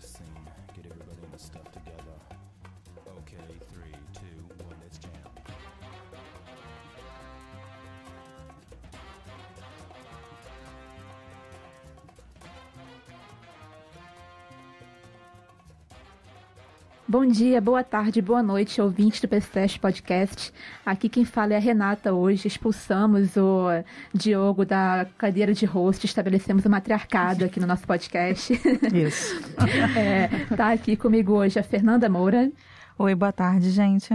this scene. Get everybody in the stuff together. Okay, three, Bom dia, boa tarde, boa noite, ouvintes do PCS Podcast. Aqui quem fala é a Renata hoje. Expulsamos o Diogo da cadeira de host, estabelecemos o matriarcado aqui no nosso podcast. Isso. É, tá aqui comigo hoje a Fernanda Moura. Oi, boa tarde, gente.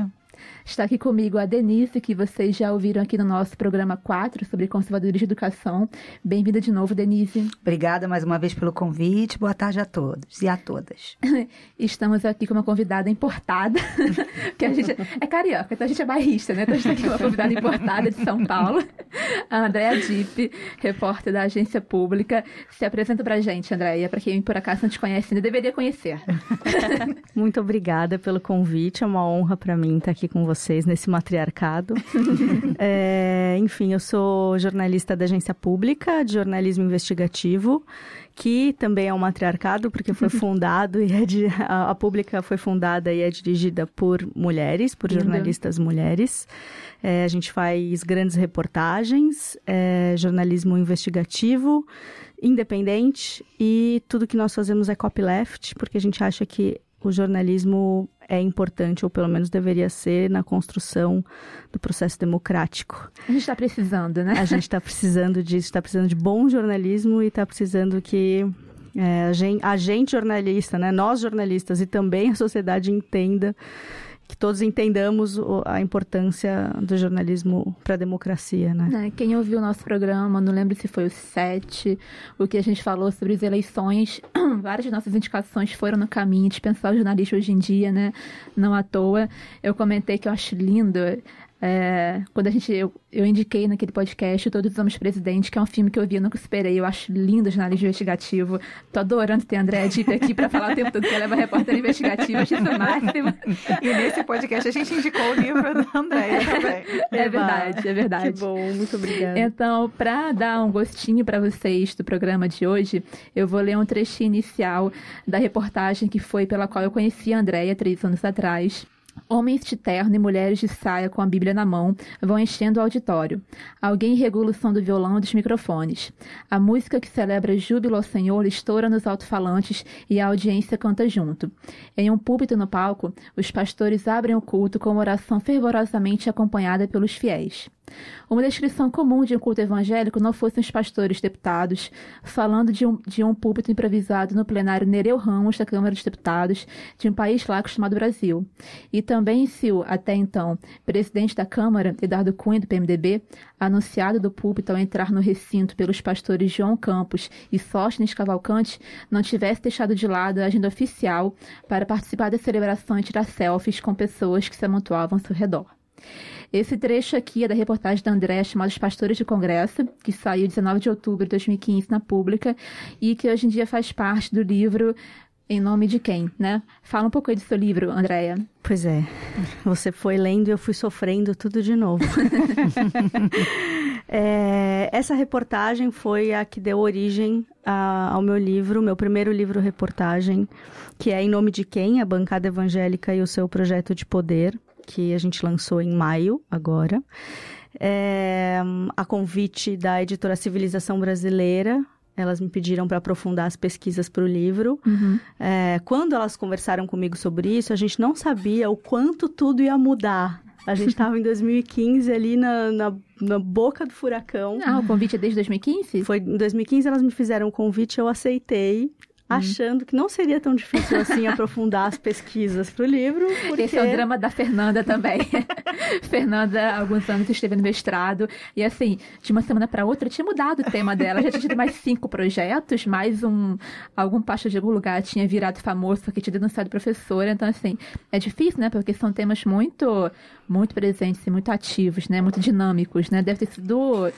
Está aqui comigo a Denise, que vocês já ouviram aqui no nosso programa 4 sobre conservadores de educação. Bem-vinda de novo, Denise. Obrigada mais uma vez pelo convite. Boa tarde a todos e a todas. Estamos aqui com uma convidada importada, que a gente é carioca, então a gente é bairrista, né? Então a gente está aqui com uma convidada importada de São Paulo, a Andréa Dipp, repórter da agência pública. Se apresenta pra gente, Andréia, para quem por acaso não te conhece, ainda deveria conhecer. Muito obrigada pelo convite. É uma honra para mim estar aqui com vocês nesse matriarcado. É, enfim, eu sou jornalista da agência pública de jornalismo investigativo, que também é um matriarcado porque foi fundado e é de, a, a pública foi fundada e é dirigida por mulheres, por jornalistas mulheres. É, a gente faz grandes reportagens, é, jornalismo investigativo, independente e tudo que nós fazemos é copyleft, porque a gente acha que o jornalismo é importante, ou pelo menos deveria ser, na construção do processo democrático. A gente está precisando, né? A gente está precisando disso, está precisando de bom jornalismo e está precisando que é, a, gente, a gente jornalista, né, nós jornalistas e também a sociedade entenda que todos entendamos a importância do jornalismo para a democracia, né? Né, Quem ouviu o nosso programa, não lembro se foi o 7, o que a gente falou sobre as eleições, várias de nossas indicações foram no caminho de pensar o jornalista hoje em dia, né? Não à toa. Eu comentei que eu acho lindo. É, quando a gente, eu, eu indiquei naquele podcast Todos os Homens Presidente, que é um filme que eu vi, eu nunca esperei. Eu acho lindo o jornalismo investigativo. Tô adorando ter a Andréa Dipp aqui para falar o tempo todo que ela é uma repórter investigativa. Acho isso o máximo. E nesse podcast a gente indicou o livro da Andréia também. É verdade, é verdade. Que bom, muito obrigada. Então, para dar um gostinho para vocês do programa de hoje, eu vou ler um trechinho inicial da reportagem que foi pela qual eu conheci a Andréia três anos atrás. Homens de terno e mulheres de saia com a Bíblia na mão vão enchendo o auditório. Alguém regula o som do violão e dos microfones. A música que celebra júbilo ao Senhor estoura nos alto-falantes e a audiência canta junto. Em um púlpito no palco, os pastores abrem o culto com oração fervorosamente acompanhada pelos fiéis. Uma descrição comum de um culto evangélico não fossem os pastores deputados falando de um, de um púlpito improvisado no plenário Nereu Ramos da Câmara dos Deputados de um país lá acostumado Brasil. E também se o, até então, presidente da Câmara, Eduardo Cunha, do PMDB, anunciado do púlpito ao entrar no recinto pelos pastores João Campos e Sóstenes Cavalcante, não tivesse deixado de lado a agenda oficial para participar da celebração e tirar selfies com pessoas que se amontoavam ao seu redor. Esse trecho aqui é da reportagem da André, chamada Os Pastores do Congresso, que saiu 19 de outubro de 2015 na Pública e que hoje em dia faz parte do livro Em Nome de Quem, né? Fala um pouco aí do seu livro, Andréia. Pois é, você foi lendo e eu fui sofrendo tudo de novo. É, essa reportagem foi a que deu origem a- ao meu livro, meu primeiro livro reportagem, que é Em Nome de Quem? A Bancada Evangélica e o seu Projeto de Poder, que a gente lançou em maio agora. É, a convite da editora Civilização Brasileira, elas me pediram para aprofundar as pesquisas para o livro. É, quando elas conversaram comigo sobre isso, a gente não sabia o quanto tudo ia mudar. A gente estava em 2015 ali na, na, na boca do furacão. Ah, o convite é desde 2015? Foi em 2015 elas me fizeram o convite, eu aceitei, achando que não seria tão difícil assim aprofundar as pesquisas para o livro, porque Esse é o drama da Fernanda também. Fernanda, há alguns anos, esteve no mestrado. E assim, de uma semana para outra, tinha mudado o tema dela. Já tinha tido mais cinco projetos, mais um. Algum pastor de algum lugar tinha virado famoso porque tinha denunciado professora. Então, assim, é difícil, né? Porque são temas muito, muito presentes e muito ativos, né? Muito dinâmicos, né? Deve ter sido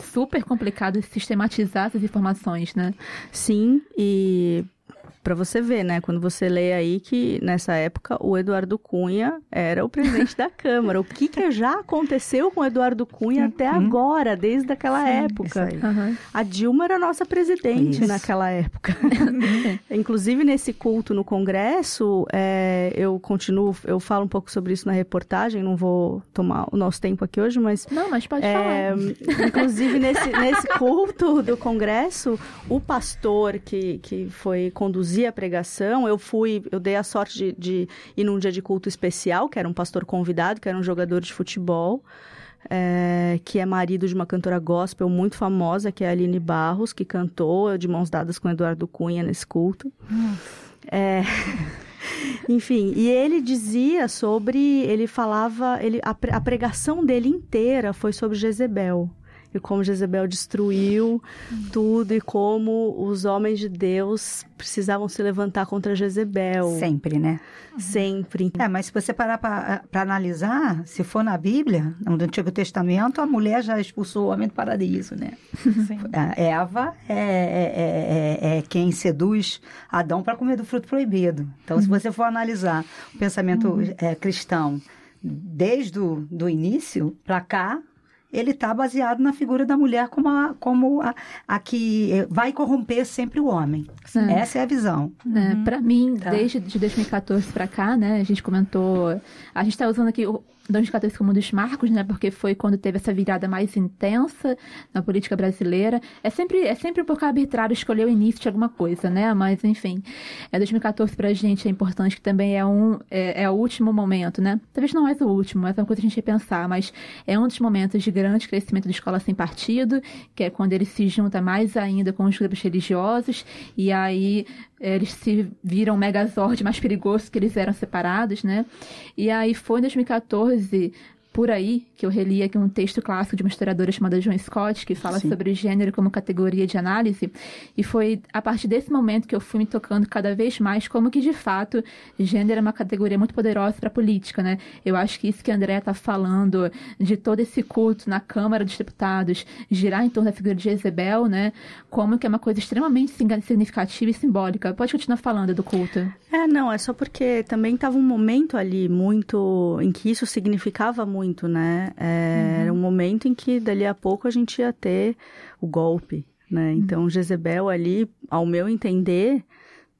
super complicado sistematizar essas informações, né? Sim, e para você ver, né? Quando você lê aí que nessa época o Eduardo Cunha era o presidente da Câmara. O que, que já aconteceu com o Eduardo Cunha até agora, desde aquela época? isso aí. Aham. A Dilma era nossa presidente Isso. naquela época. Inclusive, nesse culto no Congresso, é, eu continuo, eu falo um pouco sobre isso na reportagem, não vou tomar o nosso tempo aqui hoje, mas Não, mas pode é, falar. inclusive, nesse, nesse culto do Congresso, o pastor que, que foi conduzir a pregação, eu fui, eu dei a sorte de, de ir num dia de culto especial, que era um pastor convidado, que era um jogador de futebol. é, que é marido de uma cantora gospel muito famosa, que é a Aline Barros, que cantou de mãos dadas com Eduardo Cunha nesse culto. É, Enfim, e ele dizia sobre. Ele falava. Ele, a, a pregação dele inteira foi sobre Jezebel. E como Jezebel destruiu tudo e como os homens de Deus precisavam se levantar contra Jezebel. Sempre, né? Sempre. É, mas se você parar para analisar, se for na Bíblia, no Antigo Testamento, a mulher já expulsou o homem do paraíso, né? Sim. A Eva é, é- é- é- é quem seduz Adão para comer do fruto proibido. Então, se você for analisar o pensamento é, cristão desde o do início para cá, ele está baseado na figura da mulher como a, como a, a que vai corromper sempre o homem. Sim. Essa é a visão. né? Pra mim, Tá. desde de 2014 pra cá, né? A gente comentou. A gente tá usando aqui o 2014 como um dos marcos, né? Porque foi quando teve essa virada mais intensa na política brasileira. É sempre, é sempre um pouco arbitrário escolher o início de alguma coisa, né? Mas, enfim, é 2014 pra gente é importante, que também é um é, é o último momento, né? Talvez não mais o último, mas é uma coisa que a gente pensar, mas é um dos momentos de grande crescimento da escola sem partido, que é quando ele se junta mais ainda com os grupos religiosos, e aí eles se viram megazord mais perigoso que eles eram separados, né? E aí foi em 2014, por aí, que eu reli aqui um texto clássico de uma historiadora chamada Joan Scott, que fala Sim. sobre gênero como categoria de análise, e foi a partir desse momento que eu fui me tocando cada vez mais como que, de fato, gênero é uma categoria muito poderosa para a política, né? Eu acho que isso que a André está falando, de todo esse culto na Câmara dos Deputados, girar em torno da figura de Jezebel, né? Como que é uma coisa extremamente signi- significativa e simbólica. Pode continuar falando do culto. É, não, é só porque também estava um momento ali muito em que isso significava muito, né? É, Era um momento em que dali a pouco a gente ia ter o golpe, né? Então Jezebel ali, ao meu entender,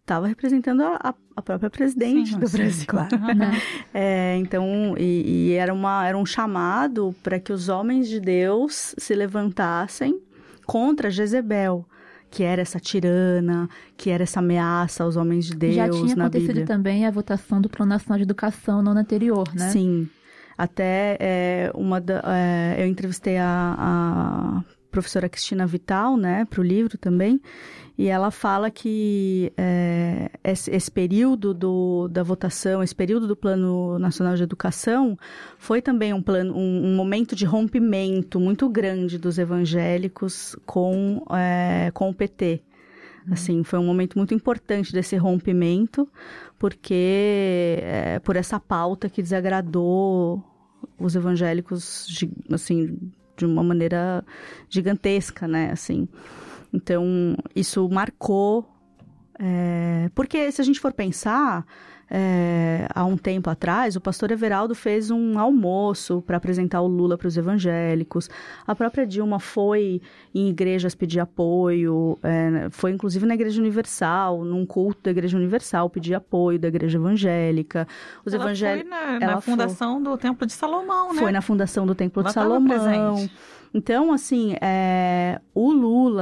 estava representando a, a- própria presidente Sim, do sim, Brasil. claro. É, então, e, e era, uma, era um chamado para que os homens de Deus se levantassem contra Jezebel, que era essa tirana, que era essa ameaça aos homens de Deus Já tinha acontecido Bíblia. também a votação do Plano Nacional de Educação no ano anterior, né? Sim. Até é, uma da, é, eu entrevistei a, a professora Cristina Vital, né, para o livro também, e ela fala que é, esse, esse período do, da votação, esse período do Plano Nacional de Educação, foi também um, plano, um, um momento de rompimento muito grande dos evangélicos com, é, com o PT. Assim, foi um momento muito importante desse rompimento, porque é, por essa pauta que desagradou os evangélicos, assim, de uma maneira gigantesca, né, assim. Então, isso marcou, é, porque se a gente for pensar, é, há um tempo atrás, o pastor Everaldo fez um almoço para apresentar o Lula para os evangélicos. A própria Dilma foi em igrejas pedir apoio, é, foi inclusive na Igreja Universal, num culto da Igreja Universal, pedir apoio da Igreja Evangélica. Os ela evangélicos. foi na, na fundação do Templo de Salomão, né? Foi na fundação do Templo Ela de Salomão. presente. Então, assim, é, o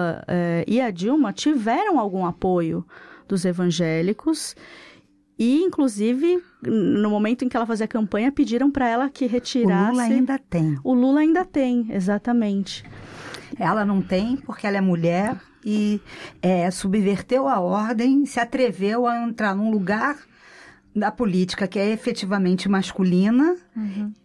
Lula é, e a Dilma tiveram algum apoio dos evangélicos e, inclusive, no momento em que ela fazia campanha, pediram para ela que O retirasse. Lula ainda tem. O Lula ainda tem, exatamente. Ela não tem porque ela é mulher e é, subverteu a ordem, se atreveu a entrar num lugar da política que é efetivamente masculina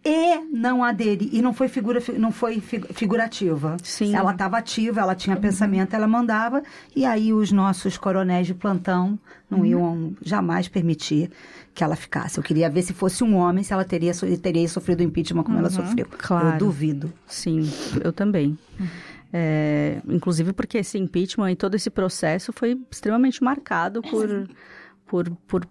e não aderi e não foi figura fi- não foi fi- figurativa. Sim. Ela estava ativa, ela tinha pensamento, ela mandava e aí os nossos coronéis de plantão não iam jamais permitir que ela ficasse. Eu queria ver se fosse um homem se ela teria teria sofrido impeachment como ela sofreu. Claro. Eu duvido. Sim, eu também. É, inclusive porque esse impeachment e todo esse processo foi extremamente marcado por, por, por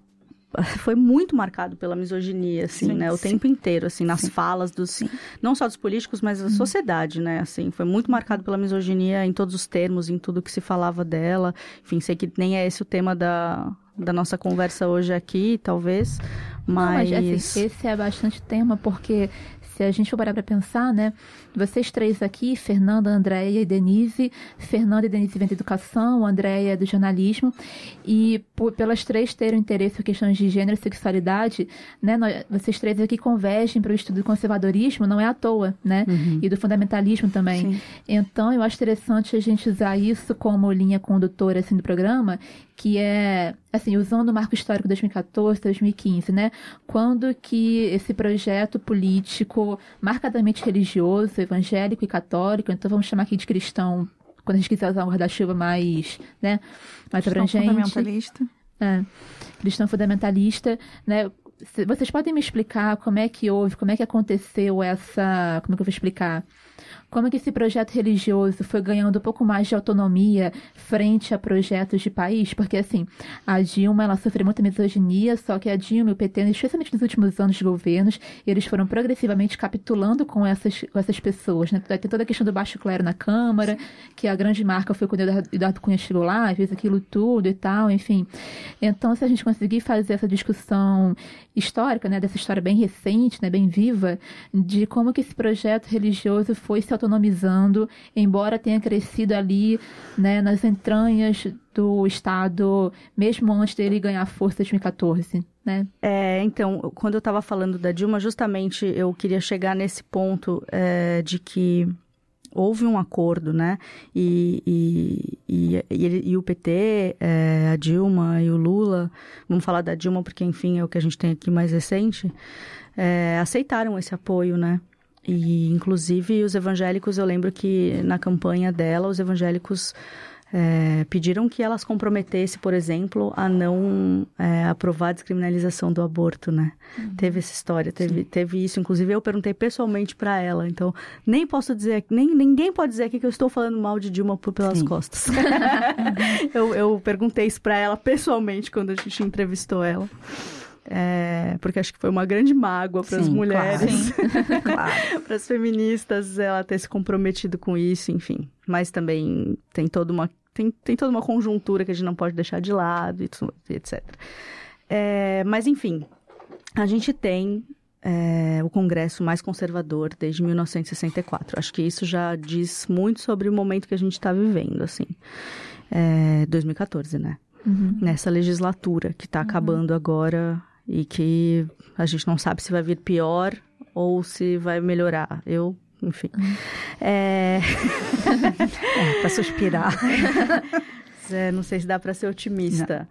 foi muito marcado pela misoginia, assim, Sim, né? O sim. tempo inteiro, assim, nas Sim. falas dos... Não só dos políticos, mas da sociedade, né? Assim, foi muito marcado pela misoginia em todos os termos, em tudo que se falava dela. Enfim, sei que nem é esse o tema da, da nossa conversa hoje aqui, talvez, Não, mas... mas assim, esse é bastante tema, porque se a gente for parar para pensar, né? Vocês três aqui, Fernanda, Andréia e Denise. Fernanda e Denise vêm da educação, Andréia é do jornalismo. E por- pelas três terem interesse em questões de gênero e sexualidade, né? nós- vocês três aqui convergem para o estudo do conservadorismo, não é à toa, né? E do fundamentalismo também. Sim. Então, eu acho interessante a gente usar isso como linha condutora assim, do programa, que é, assim, usando o marco histórico 2014, 2015, né? Quando que esse projeto político marcadamente religioso, evangélico e católico, então vamos chamar aqui de cristão, quando a gente quiser usar um guarda-chuva mais, né, mais Cristão abrangente. fundamentalista. É, cristão fundamentalista, né? Vocês podem me explicar como é que houve, como é que aconteceu essa, como é que eu vou explicar? Como é que esse projeto religioso foi ganhando um pouco mais de autonomia frente a projetos de país? Porque, assim, a Dilma, ela sofreu muita misoginia, só que a Dilma e o PT, especialmente nos últimos anos de governos, eles foram progressivamente capitulando com essas, com essas pessoas, né? Tem toda a questão do baixo clero na Câmara, que a grande marca foi quando o Eduardo- Cunha chegou lá, fez aquilo tudo e tal, enfim. Então, se a gente conseguir fazer essa discussão histórica, né, dessa história bem recente, né, bem viva, de como que esse projeto religioso foi se autonomizando, embora tenha crescido ali, né, nas entranhas do Estado, mesmo antes dele ganhar força em 2014, né? É, então, quando eu estava falando da Dilma, justamente eu queria chegar nesse ponto é, de que houve um acordo, né? E, e, e, e o PT, é, a Dilma e o Lula, vamos falar da Dilma porque, enfim, é o que a gente tem aqui mais recente, é, aceitaram esse apoio, né? E, inclusive, os evangélicos, eu lembro que na campanha dela, os evangélicos é, pediram que elas comprometessem, por exemplo, a não é, aprovar a descriminalização do aborto, né? Teve essa história, teve, teve isso. Inclusive, eu perguntei pessoalmente para ela. Então, nem posso dizer, nem ninguém pode dizer aqui que eu estou falando mal de Dilma pelas Sim. costas. eu, eu perguntei isso para ela pessoalmente quando a gente entrevistou ela. É, porque acho que foi uma grande mágoa para as mulheres, Claro. para as feministas, ela ter se comprometido com isso, enfim. Mas também tem toda uma tem, tem toda uma conjuntura que a gente não pode deixar de lado, etc. É, mas enfim, a gente tem é, o Congresso mais conservador desde 1964. Acho que isso já diz muito sobre o momento que a gente está vivendo, assim. É, 2014, né? Nessa legislatura que está acabando agora e que a gente não sabe se vai vir pior ou se vai melhorar. Eu, enfim. É... É, pra suspirar. É, não sei se dá para ser otimista.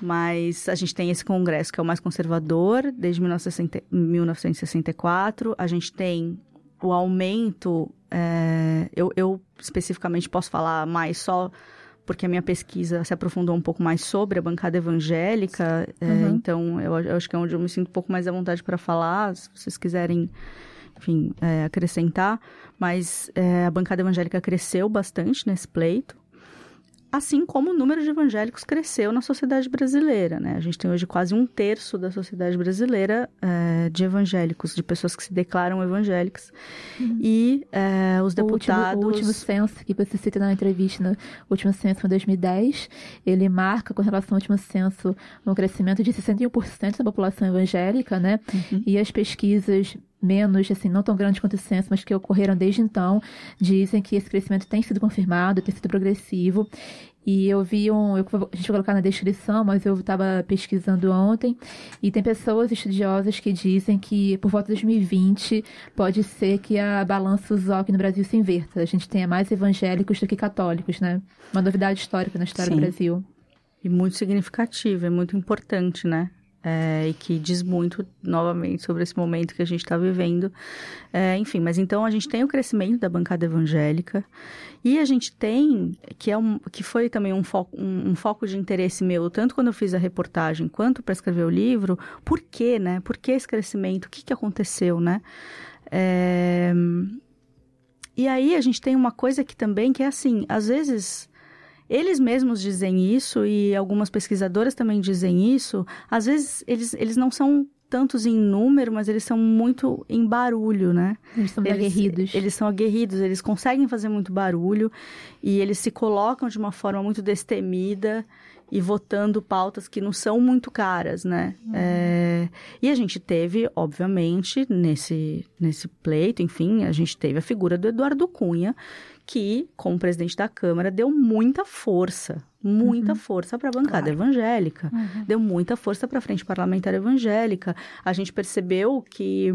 Mas a gente tem esse congresso que é o mais conservador desde 1960 1964. A gente tem o aumento. é, eu, eu especificamente posso falar mais só porque a minha pesquisa se aprofundou um pouco mais sobre a bancada evangélica. é, Uhum. Então eu, eu acho que é onde eu me sinto um pouco mais à vontade para falar. Se vocês quiserem enfim, é, acrescentar, mas é, a bancada evangélica cresceu bastante nesse pleito, assim como o número de evangélicos cresceu na sociedade brasileira, né? A gente tem hoje quase um terço da sociedade brasileira é, de evangélicos, de pessoas que se declaram evangélicas, e é, os O último, deputados... o último censo que você cita na entrevista, no último censo em 2010, ele marca com relação ao último censo um crescimento de 61% da população evangélica, né? E as pesquisas menos, assim, não tão grandes quanto o censo, mas que ocorreram desde então, dizem que esse crescimento tem sido confirmado, tem sido progressivo. E eu vi um, eu, a gente vai colocar na descrição, mas eu estava pesquisando ontem, e tem pessoas estudiosas que dizem que por volta de 2020 pode ser que a balança usual aqui no Brasil se inverta. A gente tenha mais evangélicos do que católicos, né? Uma novidade histórica na história Sim. do Brasil. E muito significativo, é muito importante, né? É, e que diz muito, novamente, sobre esse momento que a gente está vivendo. É, enfim, mas então a gente tem o crescimento da bancada evangélica e a gente tem, que, é um, que foi também um foco, um, um foco de interesse meu, tanto quando eu fiz a reportagem quanto para escrever o livro, por quê, né? Por que esse crescimento? O que, que aconteceu, né? É, e aí a gente tem uma coisa que também que é assim, às vezes eles mesmos dizem isso e algumas pesquisadoras também dizem isso. Às vezes eles, eles não são tantos em número, mas eles são muito em barulho, né? Eles são Eles- aguerridos. Eles são aguerridos, eles conseguem fazer muito barulho e eles se colocam de uma forma muito destemida e votando pautas que não são muito caras, né? É, E a gente teve, obviamente, nesse, nesse pleito, enfim, a gente teve a figura do Eduardo Cunha, que, como presidente da Câmara, deu muita força, muita força para a bancada evangélica, deu muita força para a frente parlamentar evangélica. A gente percebeu que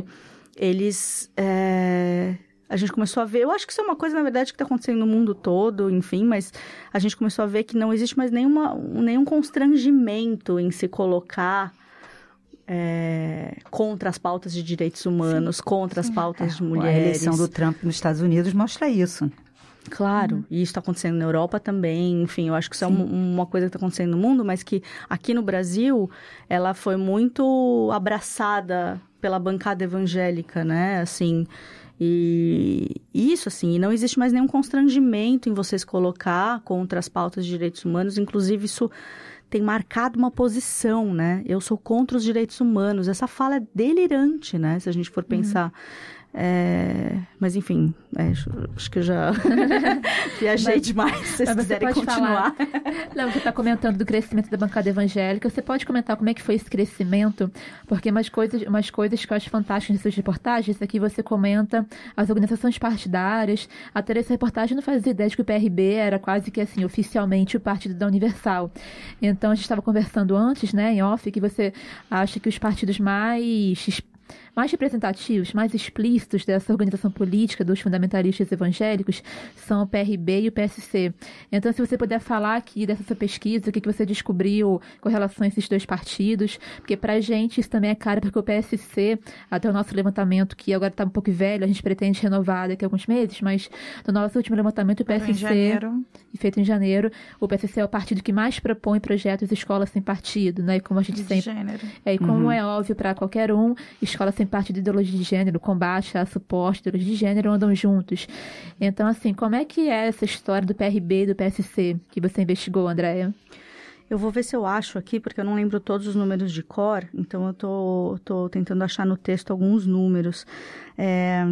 eles. é, A gente começou a ver, eu acho que isso é uma coisa, na verdade, que está acontecendo no mundo todo, enfim, mas a gente começou a ver que não existe mais nenhuma, nenhum constrangimento em se colocar é, contra as pautas de direitos humanos, contra as pautas de É, A mulheres. eleição do Trump nos Estados Unidos mostra isso. Claro, e isso está acontecendo na Europa também, enfim, eu acho que isso é um- uma coisa que está acontecendo no mundo, mas que aqui no Brasil ela foi muito abraçada pela bancada evangélica, né? Assim, e isso, assim, e não existe mais nenhum constrangimento em vocês colocar contra as pautas de direitos humanos, inclusive isso tem marcado uma posição, né? Eu sou contra os direitos humanos. Essa fala é delirante, né? Se a gente for pensar. É, Mas enfim, é, acho- que eu já viajei Mas- demais. Se vocês quiserem continuar. Não, você está comentando do crescimento da bancada evangélica. Você pode comentar como é que foi esse crescimento? Porque umas coisas, umas coisas que eu acho fantásticas nessas reportagens é que você comenta as organizações partidárias. Até essa reportagem não fazia ideia de que o PRB era quase que assim, oficialmente o partido da Universal. Então a gente estava conversando antes, né, em off, que você acha que os partidos mais mais representativos, mais explícitos dessa organização política dos fundamentalistas evangélicos são o PRB e o PSC. Então, se você puder falar aqui dessa sua pesquisa, o que, que você descobriu com relação a esses dois partidos, porque pra gente isso também é caro, porque o PSC, até o nosso levantamento, que agora tá um pouco velho, a gente pretende renovar daqui a alguns meses, mas no nosso último levantamento, o Em PSC janeiro. e feito em janeiro, o PSC é o partido que mais propõe projetos escola sem partido, né? E como a gente De sempre gênero. é, e como é óbvio para qualquer um, escola sem parte de ideologia de gênero, combate a suposta ideologia de gênero andam juntos. Então, assim, como é que é essa história do PRB e do PSC que você investigou, Andréia? Eu vou ver se eu acho aqui, porque eu não lembro todos os números de cor, então eu tô, tô tentando achar no texto alguns números. É,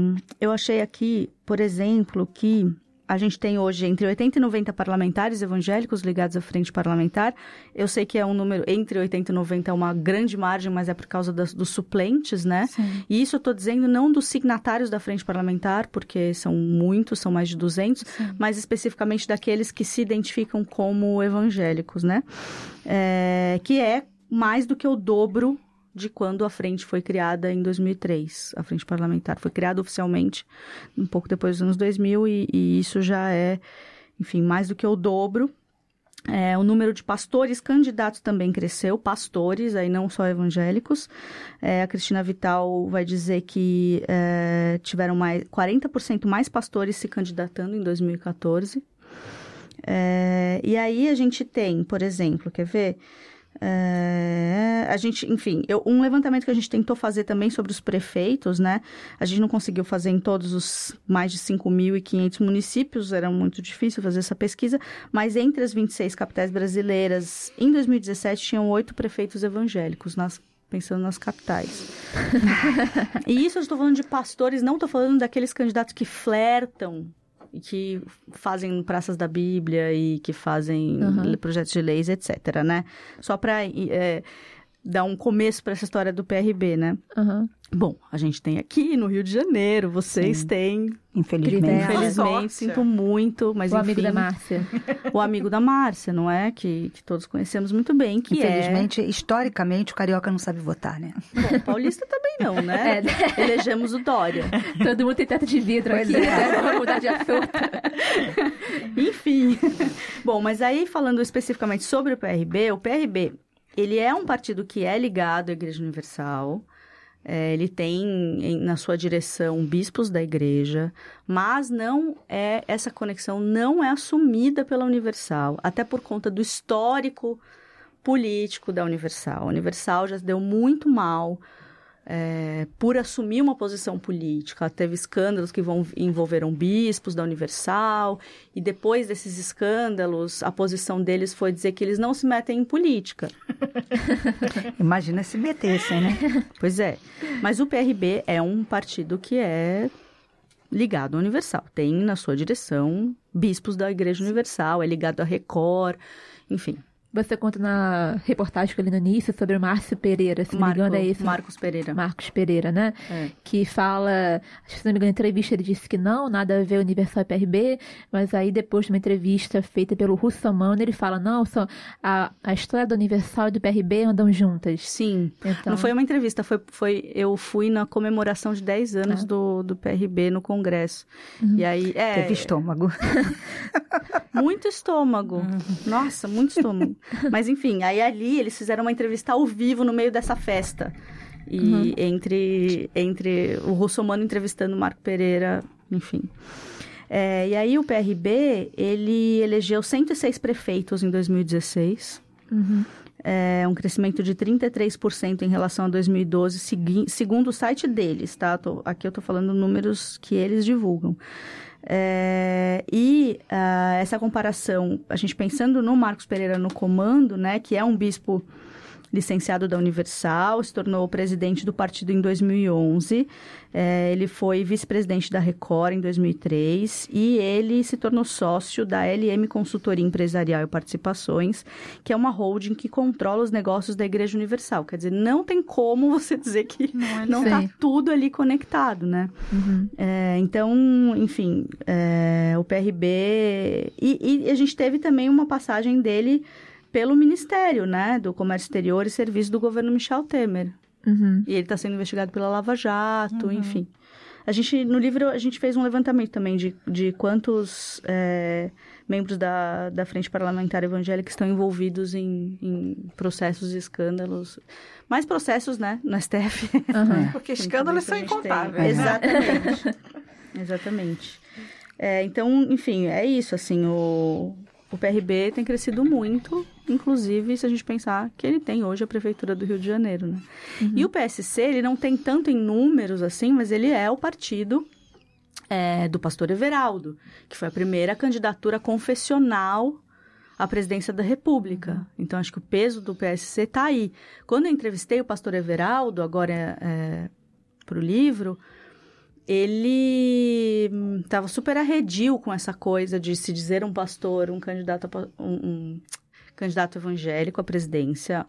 eu achei aqui, por exemplo, que a gente tem hoje entre 80 e 90 parlamentares evangélicos ligados à frente parlamentar. Eu sei que é um número, entre 80 e 90 é uma grande margem, mas é por causa das- dos suplentes, né? Sim. E isso eu estou dizendo não dos signatários da frente parlamentar, porque são muitos, são mais de 200, mas especificamente daqueles que se identificam como evangélicos, né? É, que é mais do que o dobro de quando a frente foi criada em 2003. A frente parlamentar foi criada oficialmente um pouco depois dos anos 2000 e, e isso já é, enfim, mais do que o dobro. É, o número de pastores candidatos também cresceu, pastores, aí não só evangélicos. É, a Cristina Vital vai dizer que é, tiveram mais 40% mais pastores se candidatando em 2014. É, e aí a gente tem, por exemplo, quer ver? É, a gente, enfim, eu- um levantamento que a gente tentou fazer também sobre os prefeitos, né? A gente não conseguiu fazer em todos os mais de 5.500 municípios, era muito difícil fazer essa pesquisa, mas entre as 26 capitais brasileiras, em 2017, tinham oito prefeitos evangélicos, nas, pensando nas capitais. e isso eu estou falando de pastores, não estou falando daqueles candidatos que flertam que fazem praças da Bíblia e que fazem Uhum. projetos de leis, etc, né? Só para dar um começo para essa história do PRB, né? Aham. Bom, a gente tem aqui no Rio de Janeiro, vocês têm, Infelizmente. Infelizmente, sinto muito, mas o enfim, amigo da Márcia. o amigo da Márcia, não é? Que, que todos conhecemos muito bem, que Infelizmente, historicamente, o carioca não sabe votar, né? é... Bom, paulista também não, né? É. Elegemos o Dória. Todo mundo tem teto de vidro Pois aqui, é. né? Vamos mudar de assunto. Enfim. Bom, mas aí falando especificamente sobre o PRB, o PRB, ele é um partido que é ligado à Igreja Universal. É, ele tem em- na sua direção bispos da igreja, mas não é essa conexão não é assumida pela Universal, até por conta do histórico político da Universal. A Universal já se deu muito mal é, por assumir uma posição política. Teve escândalos que vão, envolveram bispos da Universal, e depois desses escândalos, a posição deles foi dizer que eles não se metem em política. Imagina se metessem, né? Pois é. Mas o PRB é um partido que é ligado à Universal. Tem na sua direção bispos da Igreja Universal, é ligado à Record, enfim. Você conta na reportagem que eu li no início sobre o Márcio Pereira, se não me engano é esse. Marcos Pereira. Marcos Pereira, né? É. Que fala, acho que se não me engano, em entrevista ele disse que não, nada a ver Universal e PRB, mas aí depois de uma entrevista feita pelo Russomano, ele fala, não, só a, a história do Universal e do PRB andam juntas. Sim. Então, Não foi uma entrevista, foi, foi eu fui na comemoração de 10 anos Ah. do, do PRB no Congresso. E aí, é, Teve estômago. muito estômago. Nossa, muito estômago. Mas enfim, aí ali eles fizeram uma entrevista ao vivo no meio dessa festa. E entre, entre o Russomano entrevistando o Marco Pereira, enfim. É, e aí o PRB, ele elegeu 106 prefeitos em 2016. Uhum. É um crescimento de 33% em relação a 2012, segui- segundo o site deles, tá? Tô- aqui eu tô falando números que eles divulgam. É, e ah, essa comparação, a gente pensando no Marcos Pereira no comando, né, que é um bispo licenciado da Universal, se tornou presidente do partido em 2011. É, ele foi vice-presidente da Record em 2003 e ele se tornou sócio da LM Consultoria Empresarial e Participações, que é uma holding que controla os negócios da Igreja Universal. Quer dizer, não tem como você dizer que não está Sim. tudo ali conectado, né? Uhum. É, então, enfim, é, o PRB. E, e a gente teve também uma passagem dele pelo Ministério, né? Do Comércio Exterior e Serviço do governo Michel Temer. Uhum. E ele está sendo investigado pela Lava Jato, enfim. A gente, no livro, a gente fez um levantamento também de, de quantos é, membros da, da Frente Parlamentar Evangélica estão envolvidos em, em processos e escândalos. Mais processos, né? No STF. Aham. Porque escândalos são incontáveis. né? Exatamente. Exatamente. É, então, enfim, é isso, assim, o, o PRB tem crescido muito, inclusive se a gente pensar que ele tem hoje a Prefeitura do Rio de Janeiro, né? E o PSC, ele não tem tanto em números, assim, mas ele é o partido é, do pastor Everaldo, que foi a primeira candidatura confessional à presidência da República. Então, acho que o peso do PSC está aí. Quando eu entrevistei o pastor Everaldo, agora é, para o livro, ele estava super arredio com essa coisa de se dizer um pastor, um candidato, a um, um candidato evangélico à presidência.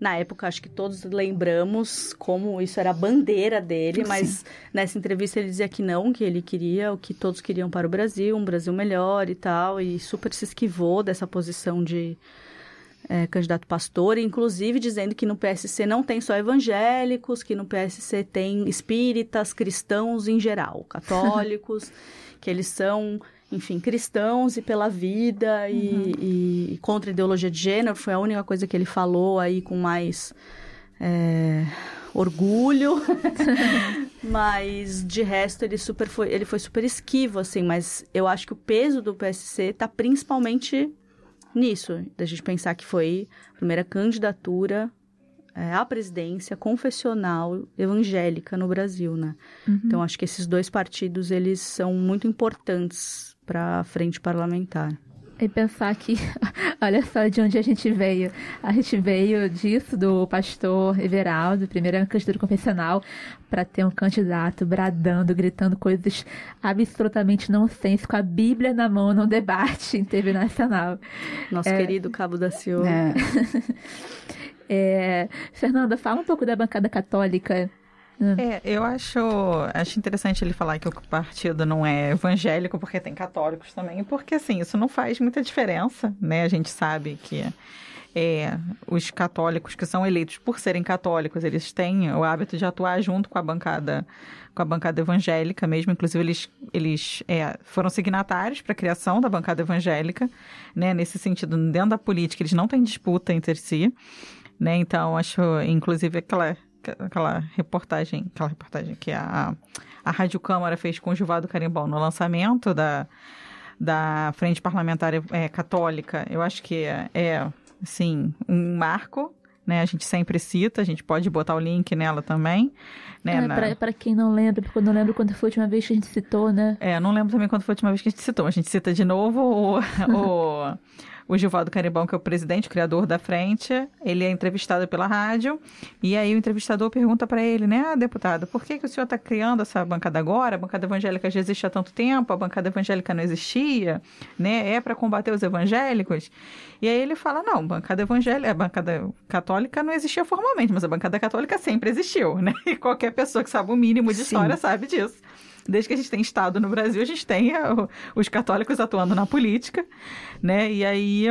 Na época, acho que todos lembramos como isso era a bandeira dele, mas nessa entrevista ele dizia que não, que ele queria o que todos queriam para o Brasil, um Brasil melhor e tal, e super se esquivou dessa posição de é, candidato pastor, inclusive dizendo que no PSC não tem só evangélicos, que no PSC tem espíritas, cristãos em geral, católicos, que eles são, enfim, cristãos e pela vida e, e contra a ideologia de gênero. Foi a única coisa que ele falou aí com mais é, orgulho. mas de resto ele super foi, ele foi super esquivo assim, mas eu acho que o peso do PSC tá principalmente nisso, da gente pensar que foi a primeira candidatura é, à presidência confessional evangélica no Brasil, né? Então acho que esses dois partidos eles são muito importantes para a frente parlamentar. E pensar que, olha só de onde a gente veio. A gente veio disso, do pastor Everaldo, primeira candidatura confessional, para ter um candidato bradando, gritando coisas absolutamente nonsense, com a Bíblia na mão num debate em TV nacional. Nosso querido Cabo da Ciolo. É. É, Fernanda, fala um pouco da bancada católica. É, eu acho, acho interessante ele falar que o partido não é evangélico, porque tem católicos também, porque assim, isso não faz muita diferença, né? A gente sabe que é, os católicos que são eleitos por serem católicos, eles têm o hábito de atuar junto com a bancada com a bancada evangélica mesmo, inclusive eles, eles é, foram signatários para a criação da bancada evangélica, né? Nesse sentido, dentro da política, eles não têm disputa entre si, né? Então, acho, inclusive, aquela aquela reportagem, aquela reportagem que a, a Rádio Câmara fez com o Gilvado Carimbão no lançamento da, da Frente Parlamentar é, Católica, eu acho que é, é assim, um marco, né? A gente sempre cita, a gente pode botar o link nela também. Né, É, na- pra quem não lembra, porque eu não lembro quando foi a última vez que a gente citou, né? É, não lembro também quando foi a última vez que a gente citou. A gente cita de novo o, o, o Gilvaldo Caribão, que é o presidente, o criador da frente. Ele é entrevistado pela rádio. E aí o entrevistador pergunta para ele, né, ah, deputado, por que, que o senhor está criando essa bancada agora? A bancada evangélica já existe há tanto tempo, a bancada evangélica não existia, né? É para combater os evangélicos? E aí ele fala, não, bancada evangélica, a bancada católica não existia formalmente, mas a bancada católica sempre existiu, né? E qualquer pessoa que sabe o mínimo de Sim. história sabe disso. Desde que a gente tem Estado no Brasil, a gente tem é, os católicos atuando na política, né? E aí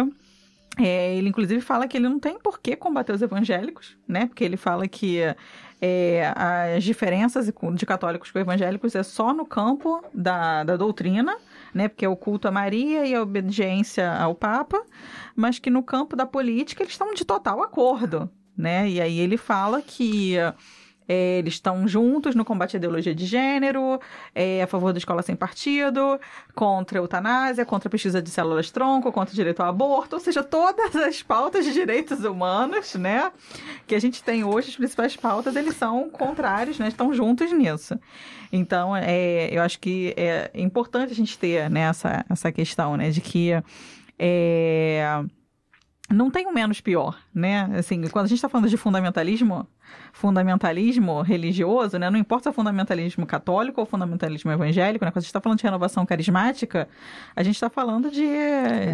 é, ele inclusive fala que ele não tem por que combater os evangélicos, né? Porque ele fala que é, as diferenças de católicos com evangélicos é só no campo da, da doutrina, né? Porque é o culto a Maria e a obediência ao Papa, mas que no campo da política eles estão de total acordo, né? E aí ele fala que é, eles estão juntos no combate à ideologia de gênero, é, a favor da escola sem partido, contra a eutanásia, contra a pesquisa de células-tronco, contra o direito ao aborto, ou seja, todas as pautas de direitos humanos, né, que a gente tem hoje, as principais pautas, eles são contrários, né, estão juntos nisso. Então, é, eu acho que é importante a gente ter né, essa, essa questão, né, de que é, não tem o menos pior, né? Assim, quando a gente está falando de fundamentalismo, fundamentalismo religioso, né? Não importa se é fundamentalismo católico ou fundamentalismo evangélico, né? Quando a gente está falando de renovação carismática, a gente está falando de,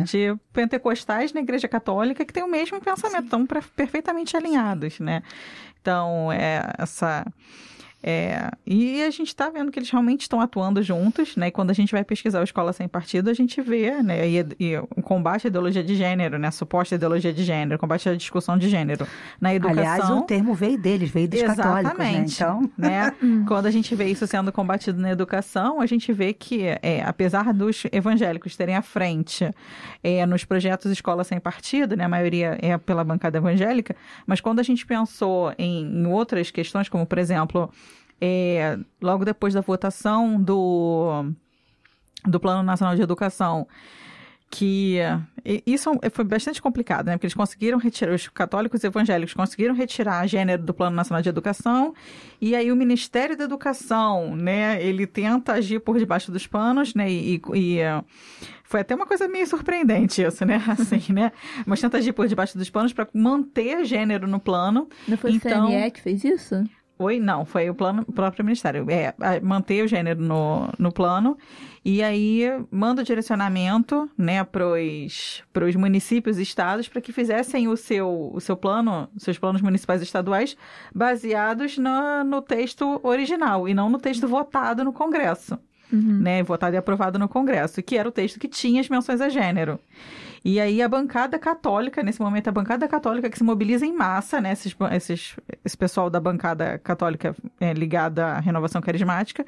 de pentecostais na igreja católica que tem o mesmo pensamento, estão perfeitamente alinhados, né? Então, é, essa... É, e a gente está vendo que eles realmente estão atuando juntos, né? E quando a gente vai pesquisar o Escola Sem Partido, a gente vê, né? E, e o combate à ideologia de gênero, né? A suposta ideologia de gênero, combate à discussão de gênero na educação. Aliás, o termo veio deles, veio dos católicos, né? Exatamente. Então, né? Quando a gente vê isso sendo combatido na educação, a gente vê que, é, apesar dos evangélicos terem à frente é, nos projetos Escola Sem Partido, né? A maioria é pela bancada evangélica, mas quando a gente pensou em, em outras questões, como, por exemplo, é, logo depois da votação do, do Plano Nacional de Educação, que e isso foi bastante complicado, né? Porque eles conseguiram retirar, os católicos e evangélicos conseguiram retirar gênero do Plano Nacional de Educação, e aí o Ministério da Educação, né, ele tenta agir por debaixo dos panos, né, e, e, eh, foi até uma coisa meio surpreendente isso, né, assim, né, mas tenta agir por debaixo dos panos para manter gênero no plano. Não foi Então- o CNE que fez isso? Oi, não, foi o plano, o próprio Ministério. É, manter o gênero no, no plano e aí manda o direcionamento né, para os municípios e estados para que fizessem o seu, o seu plano, seus planos municipais e estaduais, baseados na, no texto original e não no texto votado no Congresso. Uhum. Né, votado e aprovado no Congresso, que era o texto que tinha as menções a gênero. E aí a bancada católica, nesse momento, a bancada católica que se mobiliza em massa, né? Esses, esses, esse pessoal da bancada católica é, ligada à renovação carismática,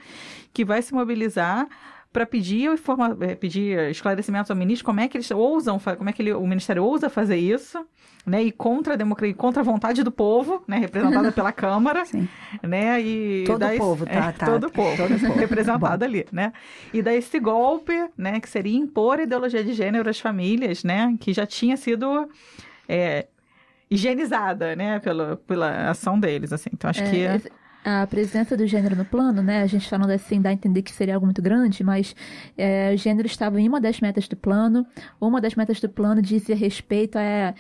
que vai se mobilizar para pedir, informa, é, pedir esclarecimentos ao ministro como é que eles ousam, como é que ele, o ministério ousa fazer isso, né? E contra a democracia, contra a vontade do povo, né? Representada pela Câmara, Sim. né? E Todo dá esse- povo, tá, é, tá. todo o povo, Todo povo. representado ali, né? E daí esse golpe, né, que seria impor ideologia de gênero às famílias, né, que já tinha sido é, higienizada, né, pela, pela ação deles, assim. Então acho É, que esse- a presença do gênero no plano, né? A gente falando assim dá a entender que seria algo muito grande, mas é, o gênero estava em uma das metas do plano. Uma das metas do plano dizia respeito a.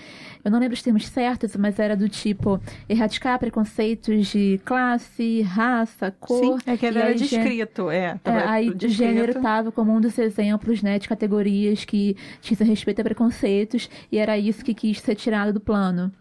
Eu não lembro os termos certos, mas era do tipo erradicar preconceitos de classe, raça, cor. é que ele era gê- descrito, é. É, aí o gênero estava como um dos exemplos, né, de categorias que dizem respeito a preconceitos, e era isso que quis ser tirado do plano.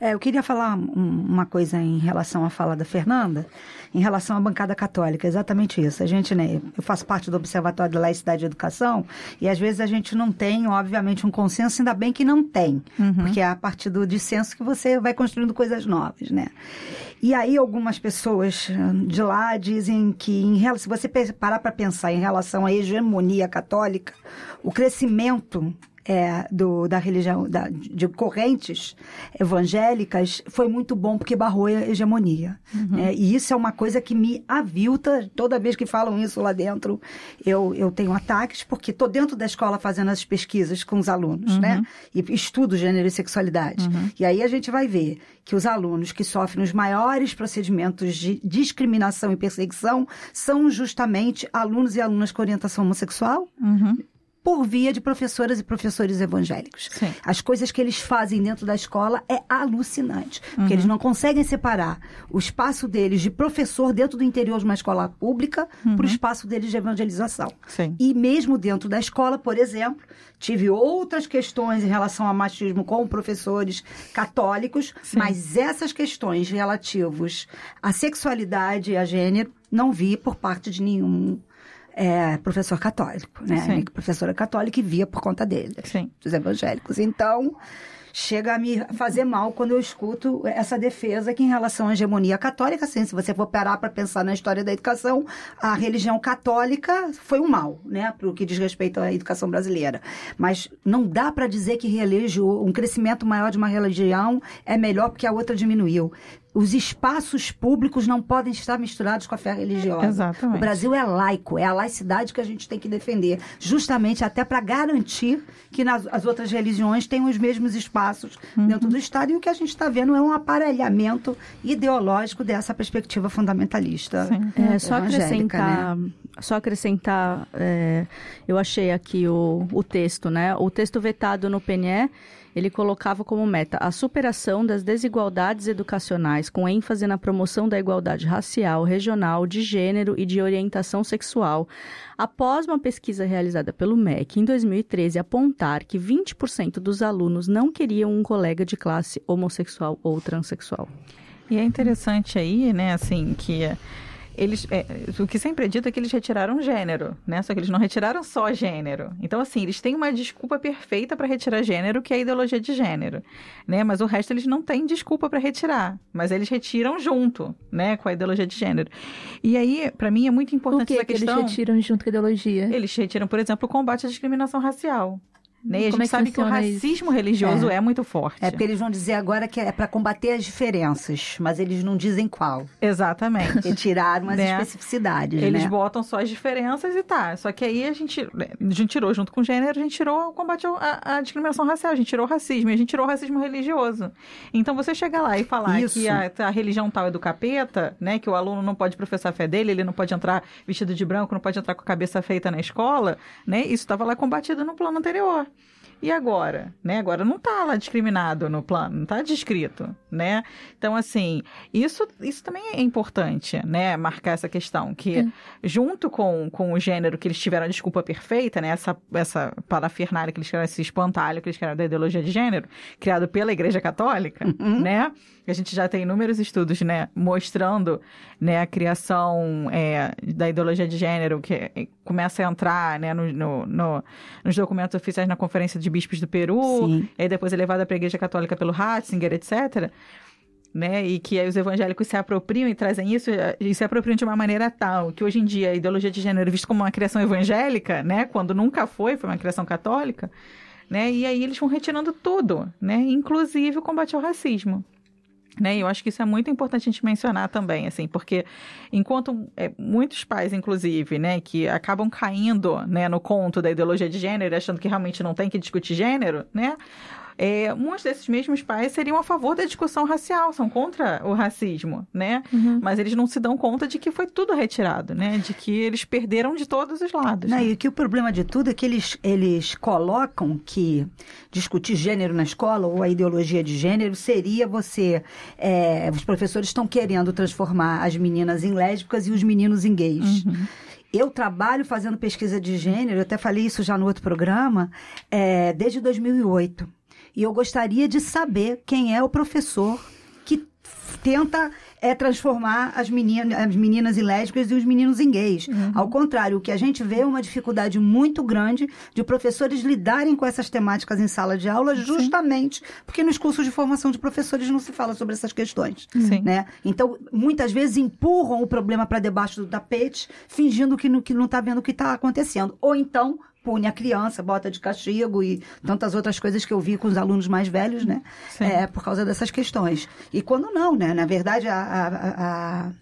É, eu queria falar um- uma coisa em relação à fala da Fernanda, em relação à bancada católica, exatamente isso. A gente, né, eu faço parte do Observatório da Laicidade e Educação, e às vezes a gente não tem, obviamente, um consenso, ainda bem que não tem, porque é a partir do dissenso que você vai construindo coisas novas, né? E aí algumas pessoas hum, de lá dizem que, em, se você parar para pensar em relação à hegemonia católica, o crescimento é, do, da religião, da, de correntes evangélicas, foi muito bom porque barrou a hegemonia. né? E isso é uma coisa que me avilta. Toda vez que falam isso lá dentro, eu, eu tenho ataques, porque estou dentro da escola fazendo as pesquisas com os alunos, né? E estudo gênero e sexualidade. E aí a gente vai ver que os alunos que sofrem os maiores procedimentos de discriminação e perseguição são justamente alunos e alunas com orientação homossexual, por via de professoras e professores evangélicos. Sim. As coisas que eles fazem dentro da escola é alucinante, porque eles não conseguem separar o espaço deles de professor dentro do interior de uma escola pública para o espaço deles de evangelização. Sim. E mesmo dentro da escola, por exemplo, tive outras questões em relação ao machismo com professores católicos, mas essas questões relativas à sexualidade e a gênero não vi por parte de nenhum é, professor católico, né? Sim. Professora católica e via por conta dele, Sim. dos evangélicos. Então, chega a me fazer mal quando eu escuto essa defesa que em relação à hegemonia católica, sim, se você for parar para pensar na história da educação, a religião católica foi um mal, né, para o que diz respeito à educação brasileira. Mas não dá para dizer que religio, um crescimento maior de uma religião é melhor porque a outra diminuiu. Os espaços públicos não podem estar misturados com a fé religiosa. Exatamente. O Brasil é laico, é a laicidade que a gente tem que defender, justamente até para garantir que nas as outras religiões tenham os mesmos espaços Uhum. dentro do Estado. E o que a gente está vendo é um aparelhamento ideológico dessa perspectiva fundamentalista. Sim. É, só evangélica, acrescentar, né? só acrescentar, é, eu achei aqui o, o texto, né? O texto vetado no PNE, ele colocava como meta a superação das desigualdades educacionais, com ênfase na promoção da igualdade racial, regional, de gênero e de orientação sexual. Após uma pesquisa realizada pelo MEC em 2013 apontar que 20% dos alunos não queriam um colega de classe homossexual ou transexual. E é interessante aí, né, assim, que eles, é, o que sempre é dito é que eles retiraram gênero, né? Só que eles não retiraram só gênero. Então, assim, eles têm uma desculpa perfeita para retirar gênero, que é a ideologia de gênero, né? Mas o resto eles não têm desculpa para retirar, mas eles retiram junto, né, com a ideologia de gênero. E aí, para mim é muito Por importante que, essa que eles questão. retiram junto com a ideologia? Eles retiram, por exemplo, o combate à discriminação racial. Né? E a Como gente é que sabe que o funciona isso? racismo religioso é, muito forte. É porque eles vão dizer agora que é para combater as diferenças, mas eles não dizem qual. Exatamente. E tiraram as Né? especificidades, Eles né? botam só as diferenças e tá. Só que aí a gente, a gente tirou, junto com o gênero, a gente tirou o combate à, discriminação racial, a gente tirou o racismo, e a gente tirou o racismo religioso. Então você chegar lá e falar Isso. que a, a religião tal é do capeta, né? Que o aluno não pode professar a fé dele, ele não pode entrar vestido de branco, não pode entrar com a cabeça feita na escola, né? Isso estava lá combatido no plano anterior. E agora, né? Agora não está lá discriminado no plano, não está descrito, né? Então, assim, isso, isso também é importante, né? Marcar essa questão, que junto com, com o gênero que eles tiveram a desculpa perfeita, né? Essa, essa parafernália que eles criaram, esse espantalho que eles criaram da ideologia de gênero, criado pela Igreja Católica, né? A gente já tem inúmeros estudos, né? Mostrando, né? A criação é, da ideologia de gênero que é, começa a entrar, né? No, no, no- nos documentos oficiais na Conferência de Bispos do Peru, Sim. e aí depois é levada para a Igreja Católica pelo Ratzinger, etc., né? E que aí os evangélicos se apropriam e trazem isso e se apropriam de uma maneira tal que hoje em dia a ideologia de gênero é vista como uma criação evangélica, né? Quando nunca foi, foi uma criação católica, né? E aí eles vão retirando tudo, né? Inclusive o combate ao racismo. Né? E eu acho que isso é muito importante a gente mencionar também, assim, porque enquanto é, muitos pais, inclusive, né, que acabam caindo, né, no conto da ideologia de gênero, achando que realmente não tem que discutir gênero, né, é, muitos desses mesmos pais seriam a favor da discussão racial, são contra o racismo, né? Mas eles não se dão conta de que foi tudo retirado, né? De que eles perderam de todos os lados. Não, né? e que o problema de tudo é que eles, eles colocam que discutir gênero na escola ou a ideologia de gênero seria você. é, os professores estão querendo transformar as meninas em lésbicas e os meninos em gays. Eu trabalho fazendo pesquisa de gênero, eu até falei isso já no outro programa, é, desde 2008. E eu gostaria de saber quem é o professor que tenta é transformar as meninas, as meninas em lésbicas e os meninos em gays. Ao contrário, o que a gente vê é uma dificuldade muito grande de professores lidarem com essas temáticas em sala de aula, justamente porque nos cursos de formação de professores não se fala sobre essas questões. Sim. Né? Então, muitas vezes empurram o problema para debaixo do tapete, fingindo que não, que não tá vendo o que está acontecendo. Ou então pune a criança, bota de castigo e tantas outras coisas que eu vi com os alunos mais velhos, né? É, por causa dessas questões. E quando não, né? Na verdade, a, a, a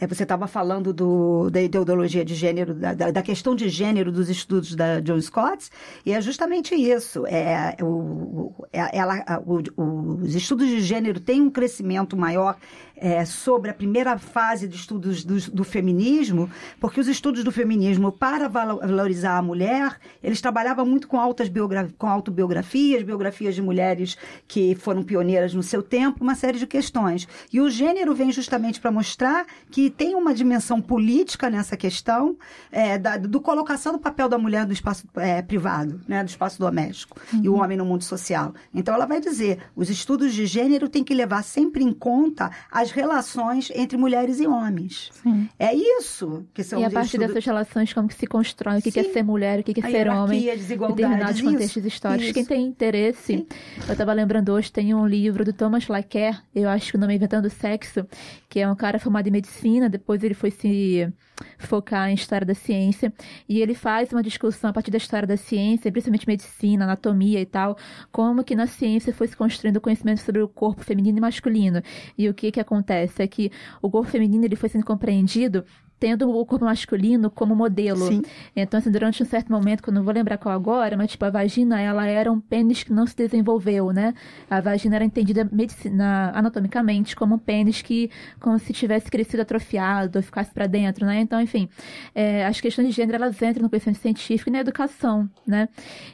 é, você estava falando do, da ideologia de gênero, da, da, questão de gênero dos estudos da John Scott, e é justamente isso. É, o, é, ela, o, os estudos de gênero têm um crescimento maior é, sobre a primeira fase de estudos do, do, feminismo, porque os estudos do feminismo, para valorizar a mulher, eles trabalhavam muito com, altas com autobiografias, biografias de mulheres que foram pioneiras no seu tempo, uma série de questões. E o gênero vem justamente para mostrar que tem uma dimensão política nessa questão é, da, do colocação do papel da mulher no espaço é, privado, né, do espaço doméstico, uhum. e o homem no mundo social. Então, ela vai dizer, os estudos de gênero têm que levar sempre em conta as as relações entre mulheres e homens. Sim. É isso que são E a partir dessas relações, como que se constrói o que, que é ser mulher, o que, que é ser homem, determinados contextos históricos. Isso. Quem tem interesse, Sim. eu estava lembrando hoje, tem um livro do Thomas Laquer, eu acho que o nome é Inventando Sexo, que é um cara formado em medicina, depois ele foi se focar em história da ciência, e ele faz uma discussão a partir da história da ciência, principalmente medicina, anatomia e tal, como que na ciência foi se construindo o conhecimento sobre o corpo feminino e masculino, e o que que acontece é que o corpo feminino ele foi sendo compreendido tendo o corpo masculino como modelo. Sim. Então, assim, durante um certo momento, que eu não vou lembrar qual agora, mas tipo, a vagina, ela era um pênis que não se desenvolveu, né? A vagina era entendida medicina, anatomicamente como um pênis que, como se tivesse crescido atrofiado, ou ficasse para dentro, né? Então, enfim, é, as questões de gênero, elas entram no conhecimento científico e na educação, né?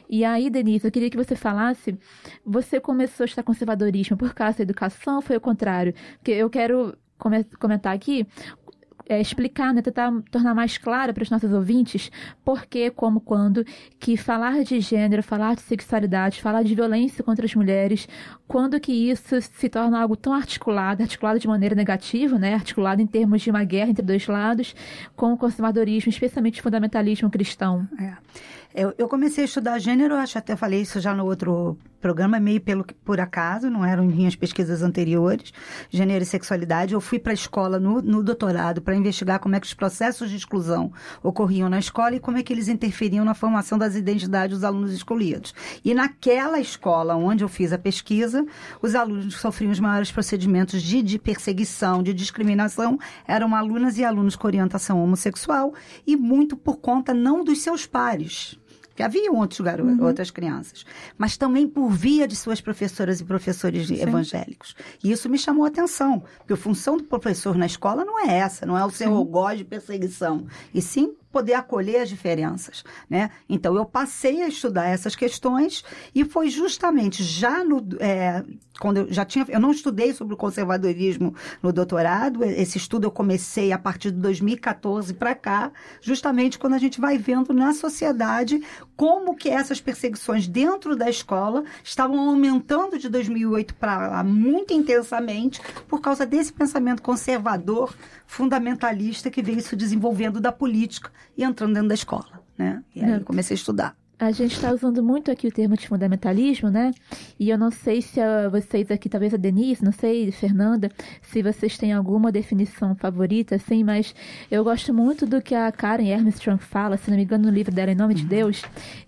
E aí, Denise, eu queria que você falasse, você começou a estudar conservadorismo por causa da educação ou foi o contrário? Porque eu quero comentar aqui é, explicar, né, tentar tornar mais claro para os nossos ouvintes por que, como, quando, que falar de gênero, falar de sexualidade, falar de violência contra as mulheres, quando que isso se torna algo tão articulado, articulado de maneira negativa, né, articulado em termos de uma guerra entre dois lados, com o conservadorismo, especialmente o fundamentalismo cristão. É. Eu, eu, comecei a estudar gênero, acho até falei isso já no outro programa, meio pelo, por acaso, não eram minhas pesquisas anteriores, gênero e sexualidade. Eu fui para a escola no, no doutorado para investigar como é que os processos de exclusão ocorriam na escola e como é que eles interferiam na formação das identidades dos alunos escolhidos. E naquela escola onde eu fiz a pesquisa, os alunos que sofriam os maiores procedimentos de, de perseguição, de discriminação, eram alunas e alunos com orientação homossexual e muito por conta não dos seus pares que haviam outros garotos, uhum. outras crianças, mas também por via de suas professoras e professores Sim. evangélicos. E isso me chamou a atenção, porque a função do professor na escola não é essa, não é o seu algoz de perseguição, e sim poder acolher as diferenças, né? Então eu passei a estudar essas questões e foi justamente já no é, quando eu já tinha eu não estudei sobre o conservadorismo no doutorado esse estudo eu comecei a partir de 2014 para cá justamente quando a gente vai vendo na sociedade como que essas perseguições dentro da escola estavam aumentando de 2008 para lá muito intensamente por causa desse pensamento conservador fundamentalista que veio se desenvolvendo da política e entrando dentro da escola, né? E aí comecei a estudar. A gente está usando muito aqui o termo de fundamentalismo, né? E eu não sei se a, vocês aqui, talvez a Denise, não sei, Fernanda, se vocês têm alguma definição favorita, assim, mas eu gosto muito do que a Karen Armstrong fala, se não me engano, no livro dela, Em Nome uhum. de Deus,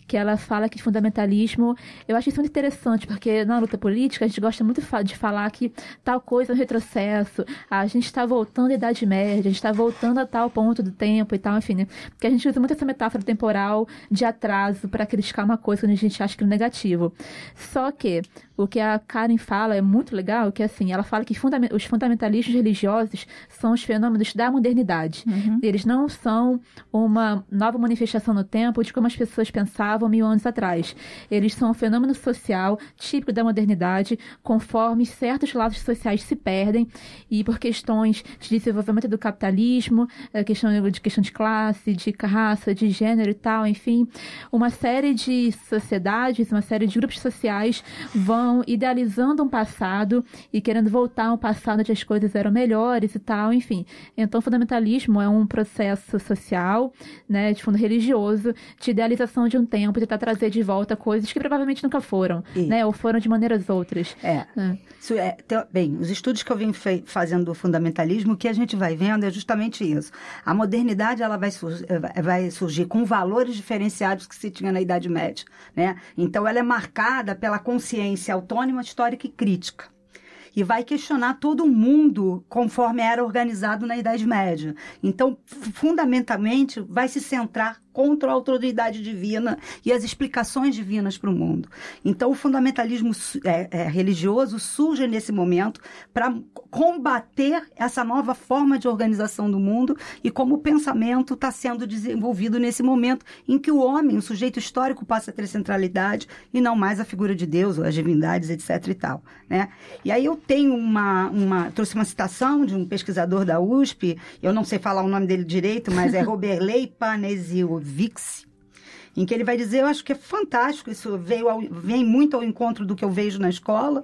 que ela fala que fundamentalismo, eu acho isso muito interessante, porque na luta política a gente gosta muito de falar que tal coisa é um retrocesso, a gente está voltando à Idade Média, a gente está voltando a tal ponto do tempo e tal, enfim, né? Porque a gente usa muito essa metáfora temporal de atraso para criticar uma coisa quando a gente acha que é negativo. Só que o que a Karen fala é muito legal, que assim, ela fala que fundament os fundamentalistas religiosos são os fenômenos da modernidade. Uhum. Eles não são uma nova manifestação no tempo de como as pessoas pensavam mil anos atrás. Eles são um fenômeno social típico da modernidade, conforme certos lados sociais se perdem e por questões de desenvolvimento do capitalismo, eh, questão de questão de classe, de raça, de gênero e tal, enfim, uma série de sociedades, uma série de grupos sociais vão estão idealizando um passado e querendo voltar a um passado onde as coisas eram melhores e tal, enfim. Então, o fundamentalismo é um processo social, né, de fundo religioso, de idealização de um tempo tempo, tentar trazer de volta coisas que provavelmente nunca foram, Isso. né? Ou foram de maneiras outras. É. É. Isso é, te- bem, os estudos que eu venho fe- fazendo do fundamentalismo, o que a gente vai vendo é justamente isso. A modernidade ela vai, sur- eh, vai surgir com valores diferenciados que se tinha na Idade Média. Né? Então, ela é marcada pela consciência autônoma, histórica e crítica. E vai questionar todo o mundo conforme era organizado na Idade Média. Então, fundamentalmente, vai se centrar contra a autoridade divina e as explicações divinas para o mundo. Então, o fundamentalismo é, é, religioso surge nesse momento para combater essa nova forma de organização do mundo e como o pensamento está sendo desenvolvido nesse momento em que o homem, o sujeito histórico, passa a ter centralidade e não mais a figura de Deus ou as divindades, etc. e tal. Né? E aí eu tenho uma, uma. trouxe uma citação de um pesquisador da USP, eu não sei falar o nome dele direito, mas é Roberley Panesiovic em que ele vai dizer, eu acho que é fantástico, isso veio ao- vem muito ao encontro do que eu vejo na escola.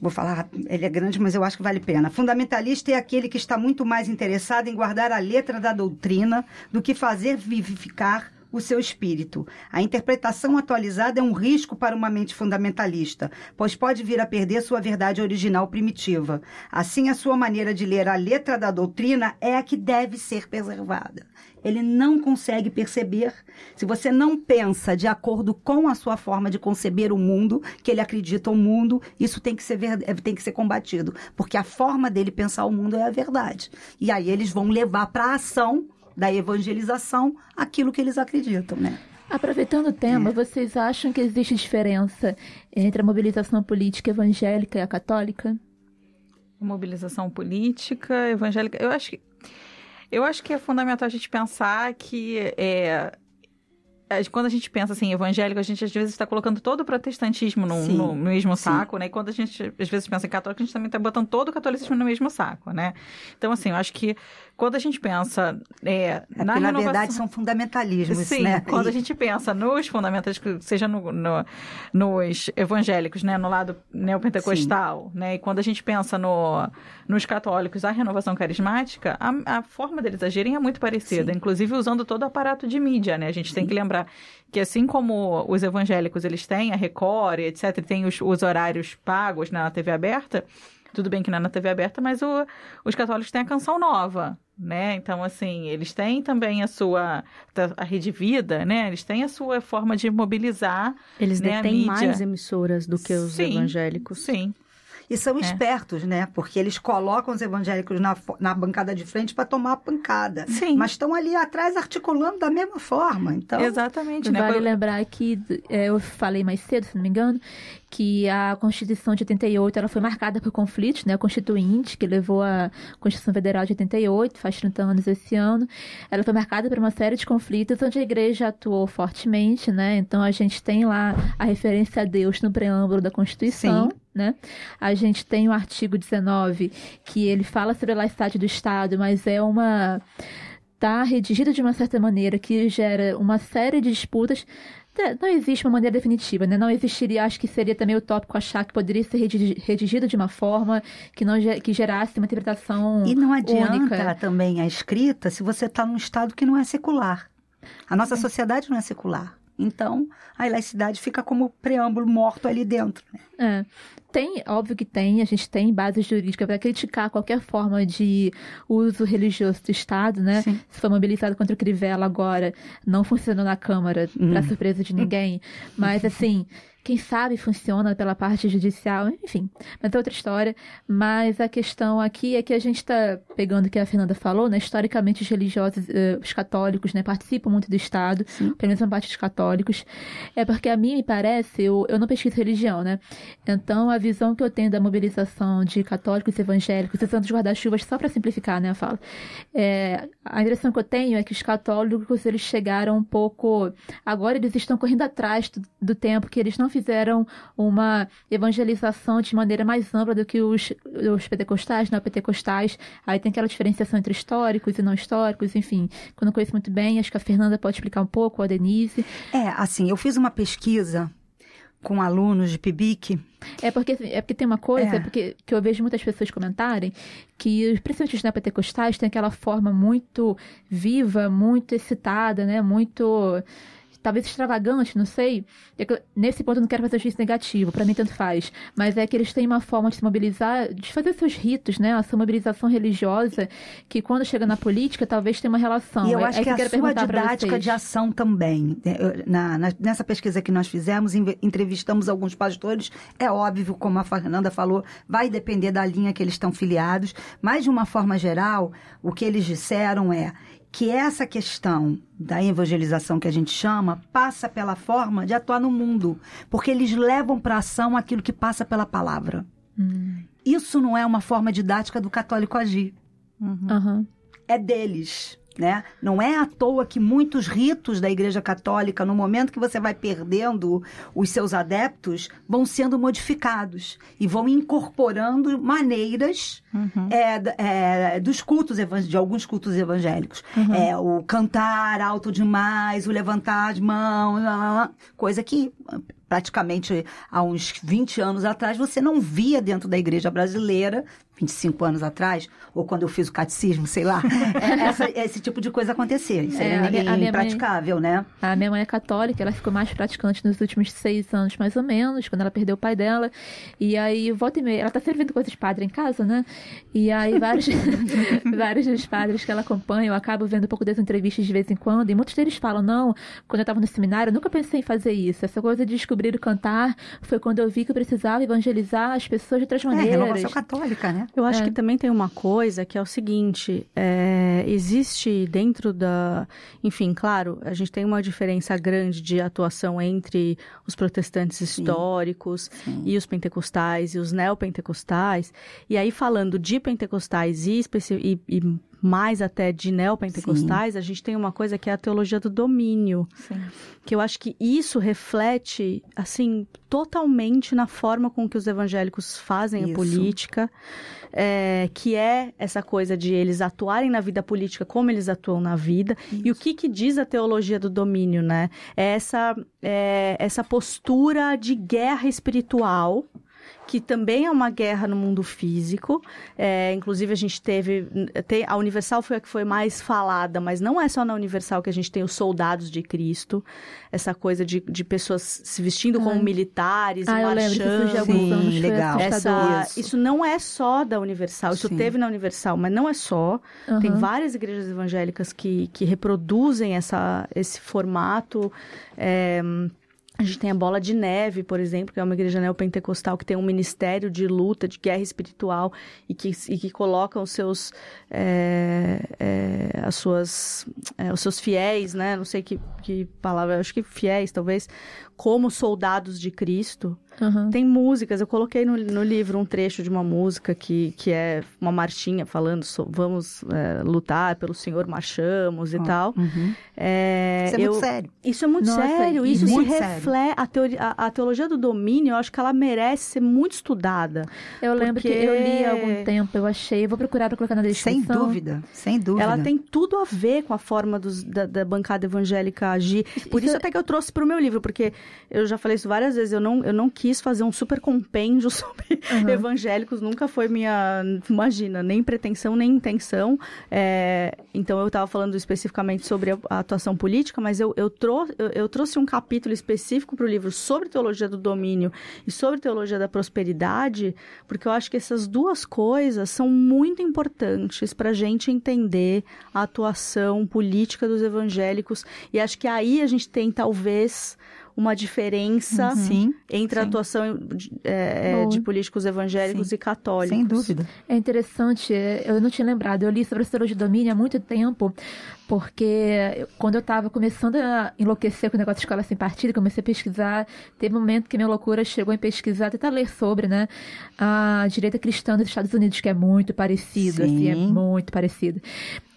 Vou falar, ele é grande, mas eu acho que vale a pena. Fundamentalista é aquele que está muito mais interessado em guardar a letra da doutrina do que fazer vivificar o seu espírito. A interpretação atualizada é um risco para uma mente fundamentalista, pois pode vir a perder sua verdade original primitiva. Assim, a sua maneira de ler a letra da doutrina é a que deve ser preservada. Ele não consegue perceber. Se você não pensa de acordo com a sua forma de conceber o mundo, que ele acredita o mundo, isso tem que ser, ver- eh, tem que ser combatido. Porque a forma dele pensar o mundo é a verdade. E aí eles vão levar para a ação da evangelização aquilo que eles acreditam, né? Aproveitando o tema, vocês acham que existe diferença entre a mobilização política evangélica e a católica? mobilização política, evangélica. Eu acho que eu acho que é fundamental a gente pensar que é, quando a gente pensa assim, evangélico, a gente às vezes está colocando todo o protestantismo no, Sim, no mesmo sim. saco, né? E quando a gente às vezes pensa em católico, a gente também está botando todo o catolicismo no mesmo saco, né? Então, assim, eu acho que quando a gente pensa é, É na porque, na renovação... verdade, são fundamentalismos, Sim, né? quando a gente pensa nos fundamentais, seja no, no- nos evangélicos, né, no lado neopentecostal, né, e quando a gente pensa no, nos católicos, a renovação carismática, a, a forma deles agirem é muito parecida, Sim. inclusive usando todo o aparato de mídia, né, a gente tem que lembrar que assim como os evangélicos, eles têm a Record, etc, e tem os, os horários pagos na TV aberta, tudo bem que não é na TV aberta, mas o- os católicos têm a canção nova, né? Então, assim, eles têm também a sua a rede vida, né? Eles têm a sua forma de mobilizar. Eles né, a detêm mídia. mais emissoras do que os Sim, evangélicos. Sim. E são É. espertos, né? Porque eles colocam os evangélicos na, na bancada de frente para tomar a pancada. Sim. Mas estão ali atrás articulando da mesma forma. Então, Exatamente, né? Vale lembrar que é, eu falei mais cedo, se não me engano, que a Constituição de 88 ela foi marcada por conflitos, né? A Constituinte, que levou a Constituição Federal de 88, faz 30 anos esse ano, ela foi marcada por uma série de conflitos onde a igreja atuou fortemente, né? Então a gente tem lá a referência a Deus no preâmbulo da Constituição. Sim. Né? A gente tem o artigo 19, que ele fala sobre a laicidade do Estado, mas é uma está redigido de uma certa maneira que gera uma série de disputas. Não existe uma maneira definitiva, né? Não existiria, acho que seria também utópico achar que poderia ser redigi- redigido de uma forma que não que gerasse uma interpretação e não adianta única. também a escrita se você está num estado que não é secular. A nossa sociedade não é secular. Então, a laicidade fica como preâmbulo morto ali dentro. né? É. Tem, óbvio que tem, a gente tem base jurídica para criticar qualquer forma de uso religioso do Estado, né? Sim. Se foi mobilizado contra o Crivella agora, não funcionou na Câmara, Hum. para surpresa de ninguém. Mas, assim, quem sabe funciona pela parte judicial, enfim, mas é outra história. Mas a questão aqui é que a gente está pegando o que a Fernanda falou, né? Historicamente, os religiosos, eh, os católicos, né, participam muito do Estado, Sim. pelo menos uma parte dos católicos. É porque a mim me parece, eu, eu não pesquiso religião, né? Então, a visão que eu tenho da mobilização de católicos evangélicos, usando os guarda-chuvas só para simplificar, né, a fala, é, a impressão que eu tenho é que os católicos, eles chegaram um pouco... Agora eles estão correndo atrás do, do tempo que eles não fizeram uma evangelização de maneira mais ampla do que os, os pentecostais, não pentecostais. Aí tem aquela diferenciação entre históricos e não históricos, enfim. Que eu não conheço muito bem, acho que a Fernanda pode explicar um pouco, ou a Denise. É, assim, eu fiz uma pesquisa com alunos de PIBIC. É porque, é porque tem uma coisa É. porque, que eu vejo muitas pessoas comentarem que, principalmente os neopentecostais, tem aquela forma muito viva, muito excitada, né? Muito talvez extravagante, não sei. É nesse ponto eu não quero fazer juízo negativo, pra mim tanto faz. Mas é que eles têm uma forma de se mobilizar, de fazer seus ritos, né? A sua mobilização religiosa, que quando chega na política talvez tenha uma relação. E eu É- acho é que eu a sua didática de ação também. Eu- na- na- nessa pesquisa que nós fizemos, entrevistamos alguns pastores. É óbvio, como a Fernanda falou, vai depender da linha que eles estão filiados. Mas, de uma forma geral, o que eles disseram é que essa questão da evangelização que a gente chama passa pela forma de atuar no mundo. Porque eles levam para ação aquilo que passa pela palavra. Hum, Isso não é uma forma didática do católico agir aham. é deles. Né? Não é à toa que muitos ritos da Igreja Católica, no momento que você vai perdendo os seus adeptos, vão sendo modificados e vão incorporando maneiras é, d- é, dos cultos, de alguns cultos evangélicos. É, o cantar alto demais, o levantar as mãos, coisa que praticamente há uns 20 anos atrás você não via dentro da igreja brasileira, 25 anos atrás, ou quando eu fiz o catecismo, sei lá, é, essa- esse tipo de coisa acontecer. Isso É, é, a minha- a minha mãe- impraticável, né? A minha mãe é católica, ela ficou mais praticante nos últimos seis anos, mais ou menos, quando ela perdeu o pai dela. E aí, volta e meia, ela tá servindo coisa de padre em casa, né? E aí, vários, vários dos padres que ela acompanha, eu acabo vendo um pouco das entrevistas de vez em quando, e muitos deles falam: não, quando eu tava no seminário, eu nunca pensei em fazer isso. Essa coisa de descobrir o cantar foi quando eu vi que eu precisava evangelizar as pessoas de outras É, maneiras. renovação católica, né? Eu acho É. que também tem uma coisa que é o seguinte: é, existe dentro da. Enfim, claro, a gente tem uma diferença grande de atuação entre os protestantes históricos e os pentecostais e os neopentecostais. E aí, falando de pentecostais e, especi- e- e mais até de neopentecostais, a gente tem uma coisa que é a teologia do domínio Sim. que eu acho que isso reflete, assim, totalmente na forma com que os evangélicos fazem a Isso. política, é, que é essa coisa de eles atuarem na vida política como eles atuam na vida. E o que, que diz a teologia do domínio, né? É essa, é, essa postura de guerra espiritual que também é uma guerra no mundo físico. É, inclusive, a gente teve. Tem, a Universal foi a que foi mais falada, mas não é só na Universal que a gente tem os soldados de Cristo. Essa coisa de, de pessoas se vestindo como Ai. militares Ah, e marchando. Sim, legal. Essa, Isso. isso. não é só da Universal, isso Sim. teve na Universal, mas não é só. Tem Aham. várias igrejas evangélicas que, que reproduzem essa, esse formato. É, a gente tem a Bola de Neve, por exemplo, que é uma igreja neopentecostal que tem um ministério de luta, de guerra espiritual e que, e que coloca os seus, é, é, as suas, é, os seus fiéis, né? Não sei que, que palavra, acho que fiéis, talvez, como soldados de Cristo. Aham. Tem músicas, eu coloquei no, no livro um trecho de uma música que, que é uma marchinha falando so- vamos é, lutar pelo Senhor, marchamos e tal. Uhum. É, Isso é eu- muito sério. Isso é muito Nossa, sério, isso se reflete. A, a- a teologia do domínio, eu acho que ela merece ser muito estudada. Eu lembro que Porque- eu li há algum tempo, eu achei, eu vou procurar pra colocar na descrição. Sem dúvida, sem dúvida. Ela tem tudo a ver com a forma dos- da, da bancada evangélica agir. Por Isso isso até que eu trouxe para o meu livro, porque eu já falei isso várias vezes, eu não, eu não quis fazer um super compêndio sobre Aham. evangélicos, nunca foi minha, imagina, nem pretensão, nem intenção. É, então eu estava falando especificamente sobre a, a atuação política, mas eu, eu, trou eu, eu trouxe um capítulo específico para o livro sobre teologia do domínio e sobre teologia da prosperidade, porque eu acho que essas duas coisas são muito importantes para a gente entender a atuação política dos evangélicos. E acho que aí a gente tem, talvez, uma diferença Sim, entre a sim. atuação de, é, é, de políticos evangélicos Sim. e católicos. sem dúvida. É interessante, eu não tinha lembrado, eu li sobre a teologia de domínio há muito tempo, porque quando eu estava começando a enlouquecer com o negócio de escola sem partido, comecei a pesquisar, teve um momento que minha loucura chegou em pesquisar, tentar ler sobre, né, a direita cristã dos Estados Unidos, que é muito parecido, assim, é Sim. muito parecido.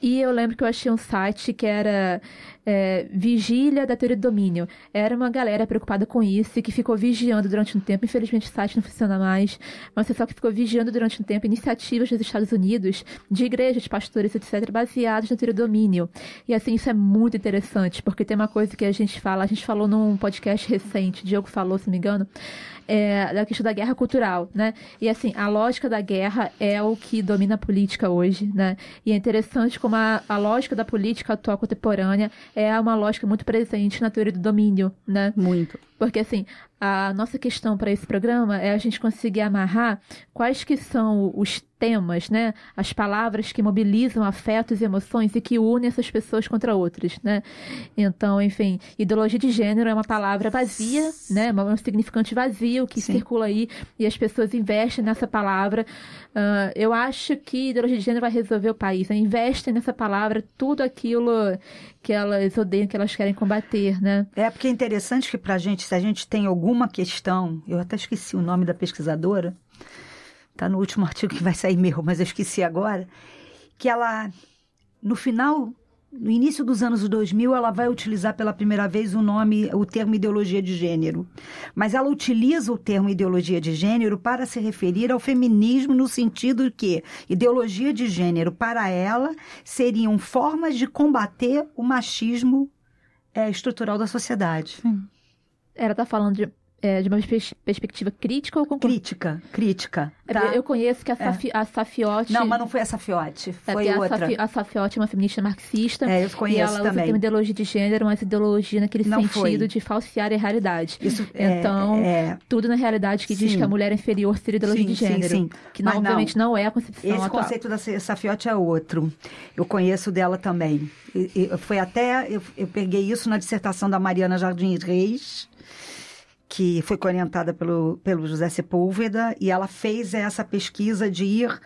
E eu lembro que eu achei um site que era é, Vigília da Teoria do Domínio. Era uma galera preocupada com isso e que ficou vigiando durante um tempo. Infelizmente o site não funciona mais, mas o pessoal que ficou vigiando durante um tempo iniciativas dos Estados Unidos, de igrejas, pastores, etc., baseadas na teoria do domínio. E assim, isso é muito interessante, porque tem uma coisa que a gente fala, a gente falou num podcast recente, o Diogo falou, se não me engano, é, da questão da guerra cultural, né? E assim, a lógica da guerra é o que domina a política hoje, né? E é interessante como a, a lógica da política atual contemporânea é uma lógica muito presente na teoria do domínio, né? Muito. Porque assim, a nossa questão para esse programa é a gente conseguir amarrar quais que são os temas, né? As palavras que mobilizam afetos e emoções e que unem essas pessoas contra outras, né? Então, enfim, ideologia de gênero é uma palavra vazia, né? Um significante vazio que Sim. circula aí e as pessoas investem nessa palavra. Ah, eu acho que ideologia de gênero vai resolver o país. Né? Investem nessa palavra tudo aquilo que elas odeiam, que elas querem combater, né? É porque é interessante que pra gente, se a gente tem alguma questão, eu até esqueci o nome da pesquisadora, tá no último artigo que vai sair meu, mas eu esqueci agora, que ela, no final, no início dos anos 2000, ela vai utilizar pela primeira vez o nome, o termo ideologia de gênero. Mas ela utiliza o termo ideologia de gênero para se referir ao feminismo no sentido que ideologia de gênero, para ela, seriam formas de combater o machismo é, estrutural da sociedade. Ela tá falando de, é, de uma pers- perspectiva crítica ou concordante? Crítica, crítica. É, Tá? Eu conheço que a, Safi, a Safiotti. Não, mas não foi essa Fiote, é, foi a, outra. Safi, a Safiotti é uma feminista marxista. É, eu e conheço ela usa também. tem uma ideologia de gênero, mas ideologia naquele Não sentido foi. de falsear a realidade. Isso é- Então, é, tudo na realidade que diz Sim. que a mulher é inferior seria ideologia Sim, de sim, gênero. sim. Que Mas não, não. obviamente não é a concepção Esse atual. conceito da Safiote é outro. Eu conheço dela também. E- e foi até. Eu, eu peguei isso na dissertação da Mariana Jardim Reis, que foi orientada pelo, pelo José Sepúlveda, e ela fez essa pesquisa de ir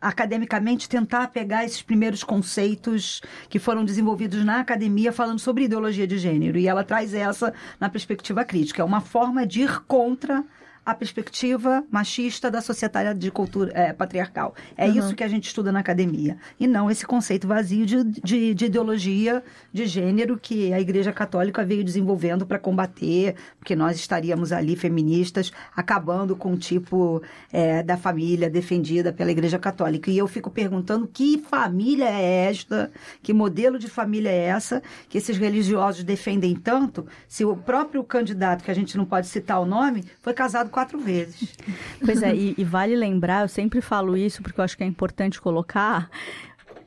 academicamente tentar pegar esses primeiros conceitos que foram desenvolvidos na academia falando sobre ideologia de gênero. E ela traz essa na perspectiva crítica. É uma forma de ir contra a perspectiva machista da sociedade de cultura é, patriarcal. É Uhum. isso que a gente estuda na academia. E não esse conceito vazio de, de, de ideologia de gênero que a Igreja Católica veio desenvolvendo para combater, porque nós estaríamos ali feministas acabando com o tipo é, da família defendida pela Igreja Católica. E eu fico perguntando que família é esta, que modelo de família é essa que esses religiosos defendem tanto, se o próprio candidato, que a gente não pode citar o nome, foi casado quatro vezes. Pois é, e, e vale lembrar, eu sempre falo isso porque eu acho que é importante colocar.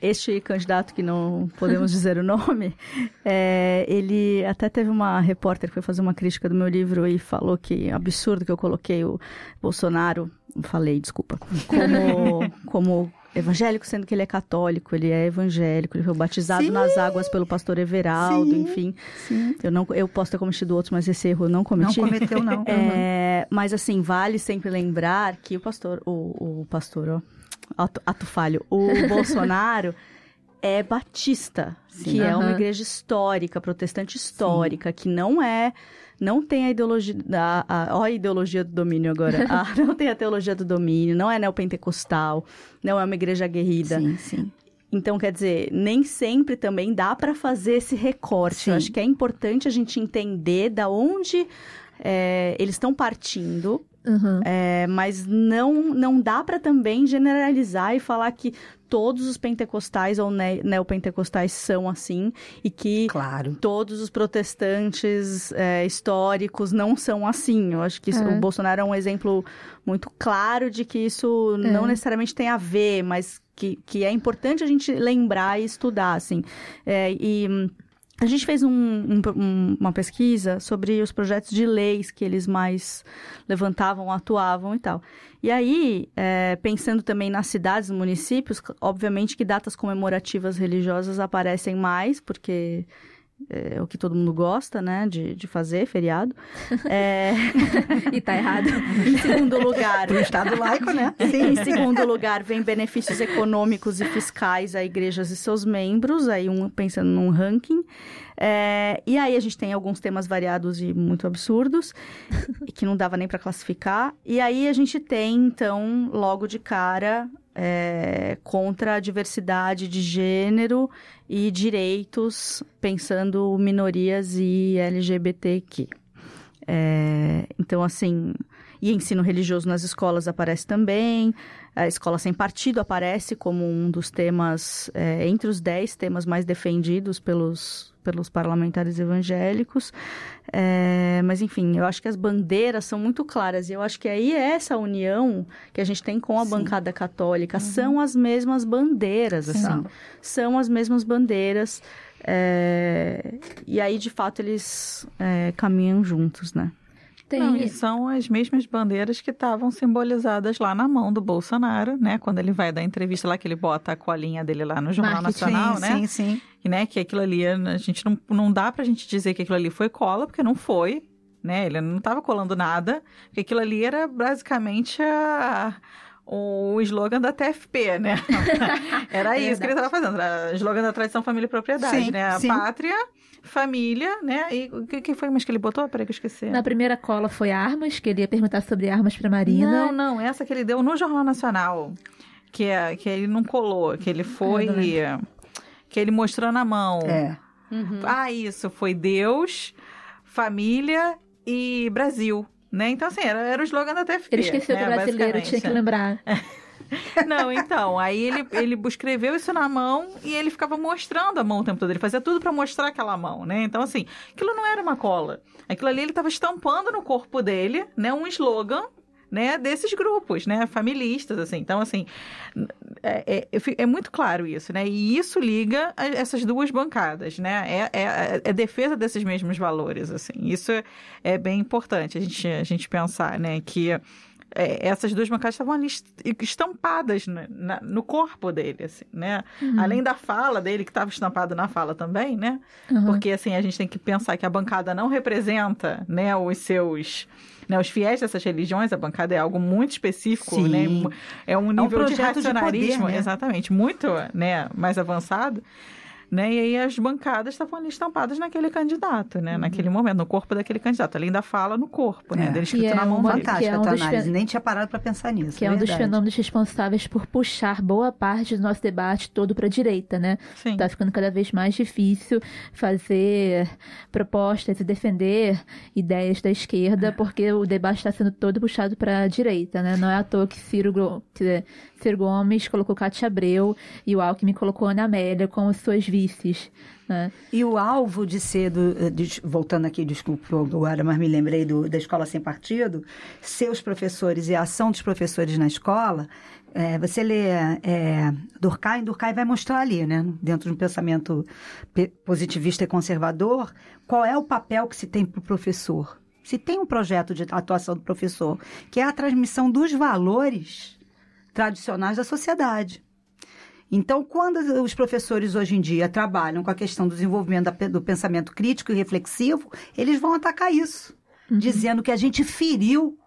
Este candidato, que não podemos dizer o nome, é, ele até teve uma repórter que foi fazer uma crítica do meu livro e falou que absurdo que eu coloquei o Bolsonaro, falei, desculpa, como, como evangélico, sendo que ele é católico, ele é evangélico, ele foi batizado Sim. nas águas pelo pastor Everaldo, Sim. enfim. Sim. Eu, não, eu posso ter cometido outros, mas esse erro eu não Não cometi. cometeu, não. É, mas assim, vale sempre lembrar que o pastor, o, o pastor, ó, ato, ato falho, o Bolsonaro é batista, que é uma igreja histórica, protestante histórica, que não é, não tem a ideologia, a, a, ó a ideologia do domínio agora, Ah, não tem a teologia do domínio, não é neopentecostal, não é uma igreja aguerrida. Sim, sim. Então, quer dizer, nem sempre também dá para fazer esse recorte. Sim. Eu acho que é importante a gente entender da onde é, eles estão partindo, Uhum. é, mas não, não dá para também generalizar e falar que todos os pentecostais ou ne neopentecostais são assim e que Claro. todos os protestantes é, históricos não são assim. Eu acho que isso- É. o Bolsonaro é um exemplo muito claro de que isso É. não necessariamente tem a ver, mas que, que é importante a gente lembrar e estudar, assim. É, e hum, a gente fez um- um- um- uma pesquisa sobre os projetos de leis que eles mais levantavam, atuavam e tal. E aí, é, pensando também nas cidades, nos municípios, obviamente que datas comemorativas religiosas aparecem mais, porque é o que todo mundo gosta, né, de, de fazer, feriado. É, E tá errado. em segundo lugar, Do Estado laico, né? em segundo lugar, vem benefícios econômicos e fiscais a igrejas e seus membros, aí um pensando num ranking. É, e aí a gente tem alguns temas variados e muito absurdos, que não dava nem para classificar. E aí a gente tem, então, logo de cara, é, contra a diversidade de gênero e direitos, pensando minorias e LGBTQ. É, então, assim, E ensino religioso nas escolas aparece também. A escola sem partido aparece como um dos temas, é, entre os dez temas mais defendidos pelos, pelos parlamentares evangélicos. É, mas, enfim, eu acho que as bandeiras são muito claras. E eu acho que aí é essa união que a gente tem com a Sim. bancada católica são as mesmas bandeiras, assim. São as mesmas bandeiras. é, e aí, de fato, eles é, caminham juntos, né? Tem, Não, e são as mesmas bandeiras que estavam simbolizadas lá na mão do Bolsonaro, né? Quando ele vai dar entrevista lá, que ele bota a colinha dele lá no Jornal Marketing, Nacional, né? sim, sim. E, né, que aquilo ali, a gente não, não dá pra gente dizer que aquilo ali foi cola, porque não foi, né? Ele não tava colando nada, porque aquilo ali era basicamente a- o slogan da TFP, né? Era isso que ele estava fazendo, era o slogan da tradição, família e propriedade, Sim, né? A sim. pátria, família, né? E o que, que foi mais que ele botou? Peraí que eu esqueci. Na primeira cola foi armas, que ele ia perguntar sobre armas pra Marina. Não, não, essa que ele deu no Jornal Nacional. Que, é, que ele não colou, que ele foi. Ah, não que ele mostrou na mão. É. Ah, isso, foi Deus, família e Brasil. Né? Então, assim, era, era o slogan da TFP. Ele esqueceu né, que o brasileiro tinha que lembrar. Não, então, aí ele, ele escreveu isso na mão e ele ficava mostrando a mão o tempo todo. Ele fazia tudo pra mostrar aquela mão, né? Então, assim, aquilo não era uma cola. Aquilo ali ele estava estampando no corpo dele, né, um slogan. Né, desses grupos, né, familistas, assim. Então, assim, é, é, é muito claro isso, né? E isso liga a- essas duas bancadas, né? É, é, é defesa desses mesmos valores, assim. Isso é, é bem importante a gente, a gente pensar, né? Que é, essas duas bancadas estavam ali est- estampadas na- na- no corpo dele, assim, né? Além da fala dele, que estava estampado na fala também, né? Uhum. Porque, assim, a gente tem que pensar que a bancada não representa, né, os seus... Né, os fiéis dessas religiões, a bancada é algo muito específico, Sim. né? É um nível de projeto de poder, racionalismo, né? exatamente, muito né, mais avançado. Né? E aí as bancadas estavam ali estampadas naquele candidato, né? Naquele momento, no corpo daquele candidato. Além da fala, no corpo, né? É. Dele escrito Que é na mão uma- dele. que Fantástica é um tua análise. Nem tinha parado para pensar nisso. Que é um dos fenômenos responsáveis por puxar boa parte do nosso debate todo para a direita, né? Sim. Tá ficando cada vez mais difícil fazer propostas e defender ideias da esquerda, porque o debate está sendo todo puxado para a direita, né? Não é à toa que Ciro, que Ciro Gomes colocou Cátia Abreu e o Alckmin colocou Ana Amélia como suas vices, né? E o alvo de ser, do, eh, des- voltando aqui, desculpa agora, mas me lembrei do, da escola sem partido, seus professores e a ação dos professores na escola, eh, você lê é, Durkheim, Durkheim vai mostrar ali, né, dentro de um pensamento pe- positivista e conservador, qual é o papel que se tem para o professor. Se tem um projeto de atuação do professor, que é a transmissão dos valores tradicionais da sociedade. Então, quando os professores hoje em dia trabalham com a questão do desenvolvimento do pensamento crítico e reflexivo, eles vão atacar isso, dizendo que a gente feriu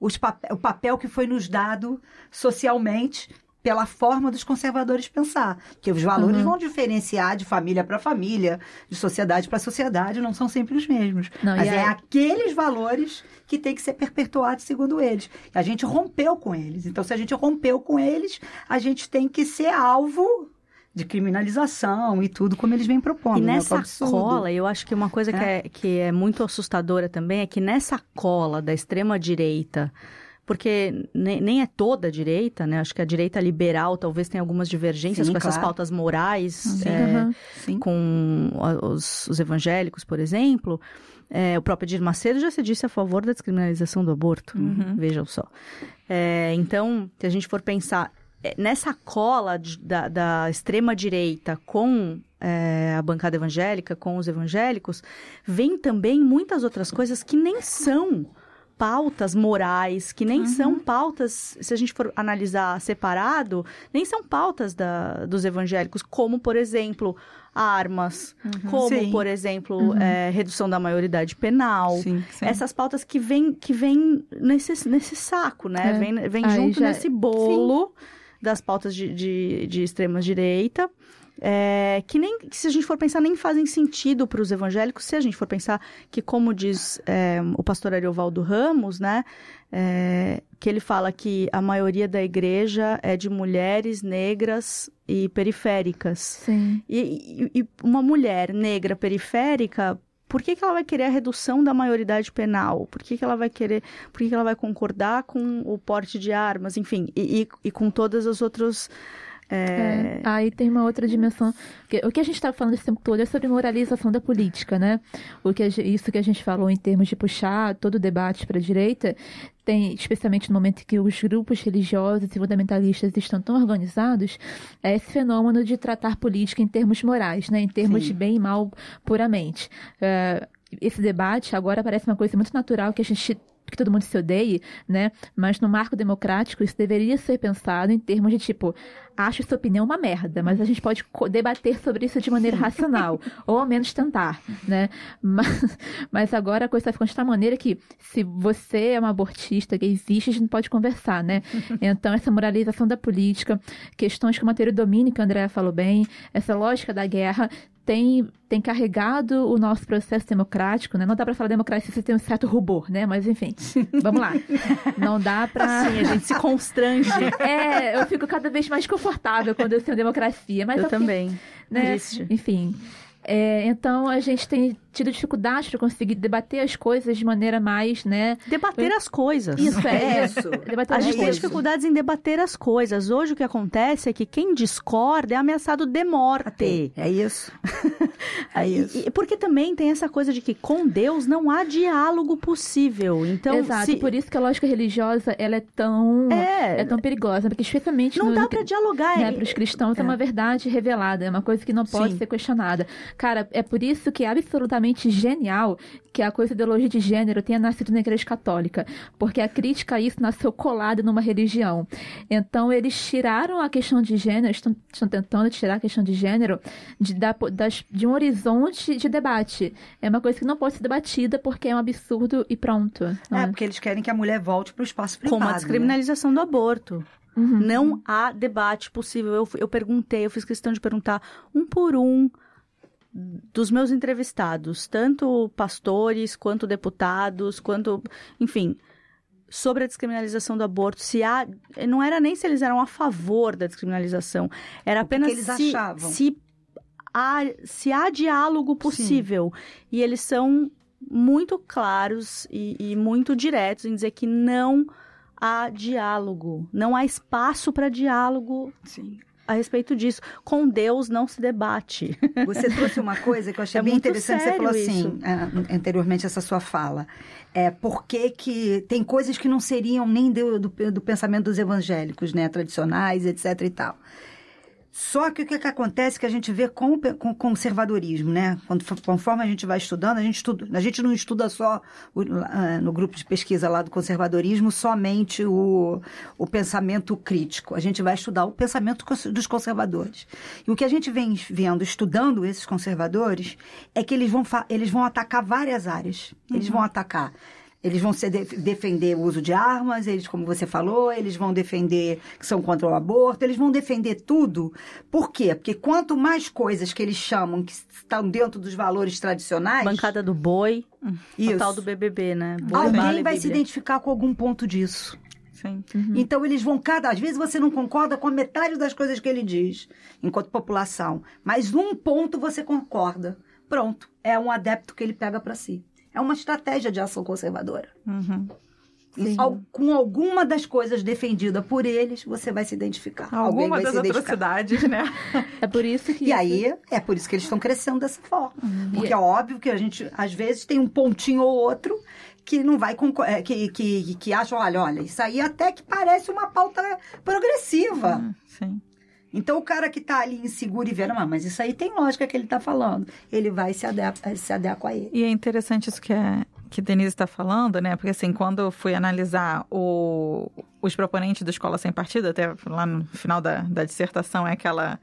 os pape- o papel que foi nos dado socialmente pela forma dos conservadores pensar. Que os valores vão diferenciar de família para família, de sociedade para sociedade, não são sempre os mesmos. Não, Mas é aí- aqueles valores que têm que ser perpetuados segundo eles. A gente rompeu com eles. Então, se a gente rompeu com eles, a gente tem que ser alvo de criminalização e tudo como eles vêm propondo. E né? É nessa absurdo. cola, eu acho que uma coisa que, é, que é muito assustadora também é que nessa cola da extrema-direita, porque ne- nem é toda a direita, né? Acho que a direita liberal talvez tenha algumas divergências Sim, com essas claro. pautas morais, Sim. é, Uhum. Com os, os evangélicos, por exemplo. É, o próprio Edir Macedo já se disse a favor da descriminalização do aborto. Vejam só. É, então, se a gente for pensar é, nessa cola de- da, da extrema-direita com é, a bancada evangélica, com os evangélicos, vem também muitas outras coisas que nem são pautas morais, que nem são pautas, se a gente for analisar separado, nem são pautas da, dos evangélicos, como, por exemplo, armas, como, Sim. por exemplo, é, redução da maioridade penal. Sim. Essas pautas que vêm que vem nesse, nesse saco, né? É. Vem, vem Aí junto já- nesse bolo das pautas de, de, de extrema-direita. É, que nem, que se a gente for pensar, nem fazem sentido para os evangélicos, se a gente for pensar que, como diz é, o pastor Ariovaldo Ramos, né, é, que ele fala que a maioria da igreja é de mulheres negras e periféricas. Sim. E, e- e uma mulher negra periférica, Por que, que ela vai querer a redução da maioridade penal? Por que, que ela vai querer, por que, que ela vai concordar com o porte de armas, enfim, e, e, e com todas as outras. É... Aí tem uma outra dimensão. O que a gente está falando esse tempo todo é sobre moralização da política, né? O que isso que a gente falou em termos de puxar todo o debate para a direita, tem, especialmente no momento em que os grupos religiosos e fundamentalistas estão tão organizados, é esse fenômeno de tratar política em termos morais, né? Em termos Sim. de bem e mal puramente. Uh, esse debate agora parece uma coisa muito natural que a gente que todo mundo se odeie, né? Mas no marco democrático isso deveria ser pensado em termos de tipo, acho sua opinião uma merda, mas a gente pode debater sobre isso de maneira racional, ou ao menos tentar, né? Mas, mas agora a coisa está ficando de tal maneira que se você é uma abortista que existe, a gente não pode conversar, né? Então essa moralização da política, questões como a teoria domínio que a Andrea falou bem, essa lógica da guerra tem, tem carregado o nosso processo democrático, né? Não dá para falar democracia se tem um certo rubor, né? Mas enfim, vamos lá. Não dá para Sim, a gente se constrange. É, eu fico cada vez mais confortável quando eu tenho democracia. Mas eu assim, também. Né? Enfim. É, então a gente tem tido dificuldade para conseguir debater as coisas de maneira mais, né? Debater as coisas. Isso, é isso. Debater a gente tem dificuldades em debater as coisas. Hoje o que acontece é que quem discorda é ameaçado de morte. É isso. é isso. E, porque também tem essa coisa de que com Deus não há diálogo possível. Então, Exato, se... por isso que a lógica religiosa ela é tão, é, é tão perigosa, porque especialmente não no, dá para dialogar. Né, para os cristãos é. é. uma verdade revelada, é uma coisa que não pode Sim. ser questionada. Cara, é por isso que é absolutamente genial que a coisa de ideologia de gênero tenha nascido na Igreja Católica, porque a crítica a isso nasceu colada numa religião. Então, eles tiraram a questão de gênero, estão, estão tentando tirar a questão de gênero de, da, das, de um horizonte de debate. É uma coisa que não pode ser debatida porque é um absurdo e pronto. É, é? porque eles querem que a mulher volte para o espaço privado. Como a descriminalização né? do aborto. Uhum. Não há debate possível. Eu, eu perguntei, eu fiz questão de perguntar um por um dos meus entrevistados, tanto pastores, quanto deputados, quanto, enfim, sobre a descriminalização do aborto, se há, não era nem se eles eram a favor da descriminalização, era apenas eles se, achavam. se há, se há diálogo possível. Sim. E eles são muito claros e, e muito diretos em dizer que não há diálogo, não há espaço para diálogo. Sim a respeito disso. Com Deus não se debate. Você trouxe uma coisa que eu achei é bem interessante. Você falou assim, uh, anteriormente, essa sua fala. É, por que, que tem coisas que não seriam nem do, do, do pensamento dos evangélicos, né? Tradicionais, etc e tal. Só que o que, que acontece que a gente vê com o conservadorismo, né? Quando, conforme a gente vai estudando, a gente, estuda, a gente não estuda só o, no grupo de pesquisa lá do conservadorismo somente o, o pensamento crítico. A gente vai estudar o pensamento dos conservadores. E o que a gente vem vendo, estudando esses conservadores, é que eles vão, eles vão atacar várias áreas. Eles uhum. vão atacar eles vão ser de defender o uso de armas, eles, como você falou, eles vão defender que são contra o aborto, eles vão defender tudo. Por quê? Porque quanto mais coisas que eles chamam que estão dentro dos valores tradicionais. Bancada do boi, isso. o tal do BBB, né? Boi, Alguém vai se identificar com algum ponto disso. Sim. Uhum. Então eles vão cada. Às vezes você não concorda com a metade das coisas que ele diz, enquanto população. Mas um ponto você concorda. Pronto. É um adepto que ele pega para si. É uma estratégia de ação conservadora. Uhum. com alguma das coisas defendidas por eles, você vai se identificar. Alguma das atrocidades, né? é por isso que. E isso... aí, é por isso que eles estão crescendo dessa forma. Uhum. Porque é óbvio que a gente, às vezes, tem um pontinho ou outro que não vai é, que, que, que acha, olha, olha, isso aí até que parece uma pauta progressiva. Uhum, sim. Então, o cara que está ali inseguro e vendo, ah, mas isso aí tem lógica que ele está falando. Ele vai se adequar, se adequar a ele. E é interessante isso que a, que Denise está falando, né? Porque, assim, quando eu fui analisar o, os proponentes da Escola Sem Partido, até lá no final da, da dissertação, é aquela,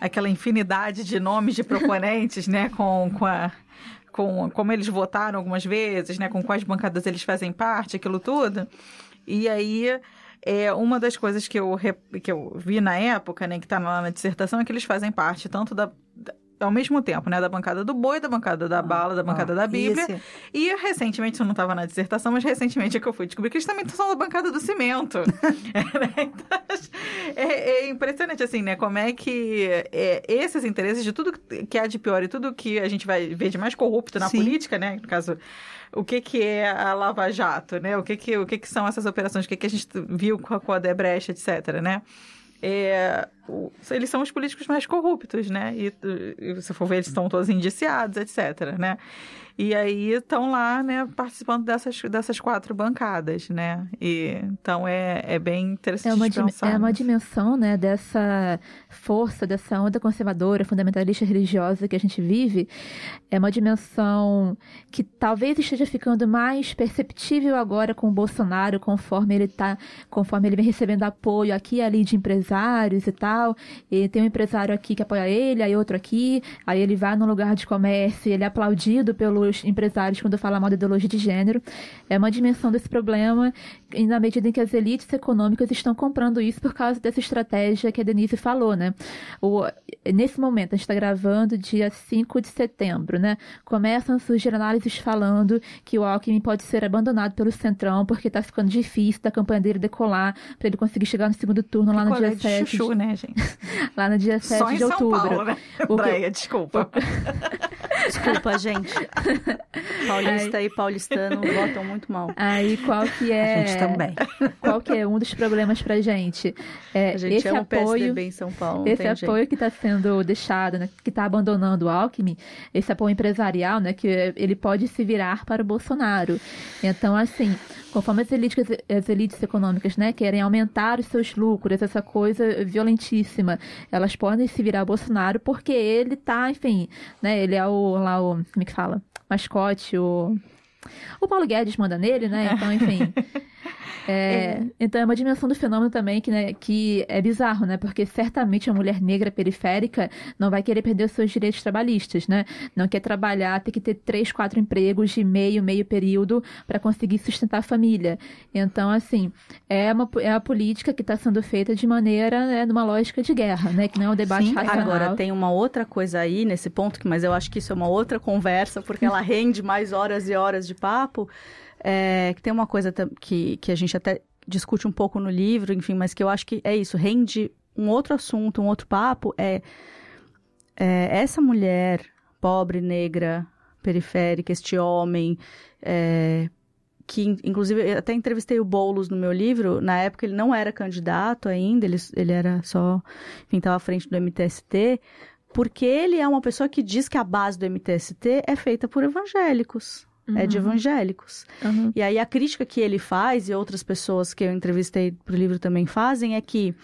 aquela infinidade de nomes de proponentes, né? Com, com a com como eles votaram algumas vezes, né? Com quais bancadas eles fazem parte, aquilo tudo. E aí é, uma das coisas que eu, que eu vi na época, né, que está lá na dissertação, é que eles fazem parte tanto da, ao mesmo tempo, né? Da bancada do boi, da bancada da ah, bala, da bancada ah, da Bíblia. E recentemente, isso não estava na dissertação, mas recentemente é que eu fui descobrir que eles também são da bancada do cimento. é, é, é, impressionante, assim, né? Como é que é, esses interesses de tudo que há de pior e tudo que a gente vai ver de mais corrupto na Sim. política, né? No caso, o que que é a Lava Jato, né? O que que, o que, que são essas operações? O que que a gente viu com a, com a etc, né? É, o- eles são os políticos mais corruptos, né? E, e se for ver, eles estão todos indiciados, etc, né? E aí estão lá, né, participando dessas, dessas quatro bancadas, né? E, então é, é bem interessante É uma, dim- pensar. é uma dimensão, né, dessa força, dessa onda conservadora, fundamentalista religiosa que a gente vive, é uma dimensão que talvez esteja ficando mais perceptível agora com o Bolsonaro, conforme ele tá, conforme ele vem recebendo apoio aqui e ali de empresários e tal. E tem um empresário aqui que apoia ele, aí outro aqui, aí ele vai num lugar de comércio, e ele é aplaudido pelos empresários quando fala mal da ideologia de gênero. É uma dimensão desse problema, e na medida em que as elites econômicas estão comprando isso por causa dessa estratégia que a Denise falou, né? O, nesse momento, a gente está gravando dia 5 de setembro, né? Começam a surgir análises falando que o Alckmin pode ser abandonado pelo Centrão porque está ficando difícil da campanha dele decolar para ele conseguir chegar no segundo turno lá no dia de 7 chuchu, né, gente? lá no dia 7 Só em de São outubro. Paulo, né? O que- desculpa. Desculpa, gente. Paulista e paulistano votam muito mal. Aí qual que é A gente também. qual que é um dos problemas pra gente? É, A gente esse ama o apoio PSDB em São Paulo. esse jeito. apoio que está sendo deixado, né, que está abandonando o Alckmin, esse apoio empresarial, né, que ele pode se virar para o Bolsonaro. Então, assim, conforme as elites, as elites econômicas, né, querem aumentar os seus lucros, essa coisa violentíssima, elas podem se virar Bolsonaro porque ele tá, enfim, né, ele é o, lá o, como é que fala? Mascote, o... O Paulo Guedes manda nele, né? Então, enfim. É, Então é uma dimensão do fenômeno também que, né, que é bizarro, né? Porque certamente a mulher negra periférica não vai querer perder os seus direitos trabalhistas, né? Não quer trabalhar, ter que ter três, quatro empregos de meio, meio período para conseguir sustentar a família. Então, assim, é, uma, é a política que está sendo feita de maneira, né, numa lógica de guerra, né? Que não é um debate Sim, racional. Agora, tem uma outra coisa aí nesse ponto, mas eu acho que isso é uma outra conversa, porque ela rende mais horas e horas de papo. É, que tem uma coisa que, que a gente até discute um pouco no livro, enfim, mas que eu acho que é isso, rende um outro assunto, um outro papo, é, é essa mulher pobre, negra, periférica, este homem, é, que in- inclusive eu até entrevistei o Boulos no meu livro, na época ele não era candidato ainda, ele, ele era só, enfim, estava à frente do MTST, porque ele é uma pessoa que diz que a base do MTST é feita por evangélicos. É de Uhum. evangélicos. Uhum. E aí a crítica que ele faz, e outras pessoas que eu entrevistei pro livro também fazem, é que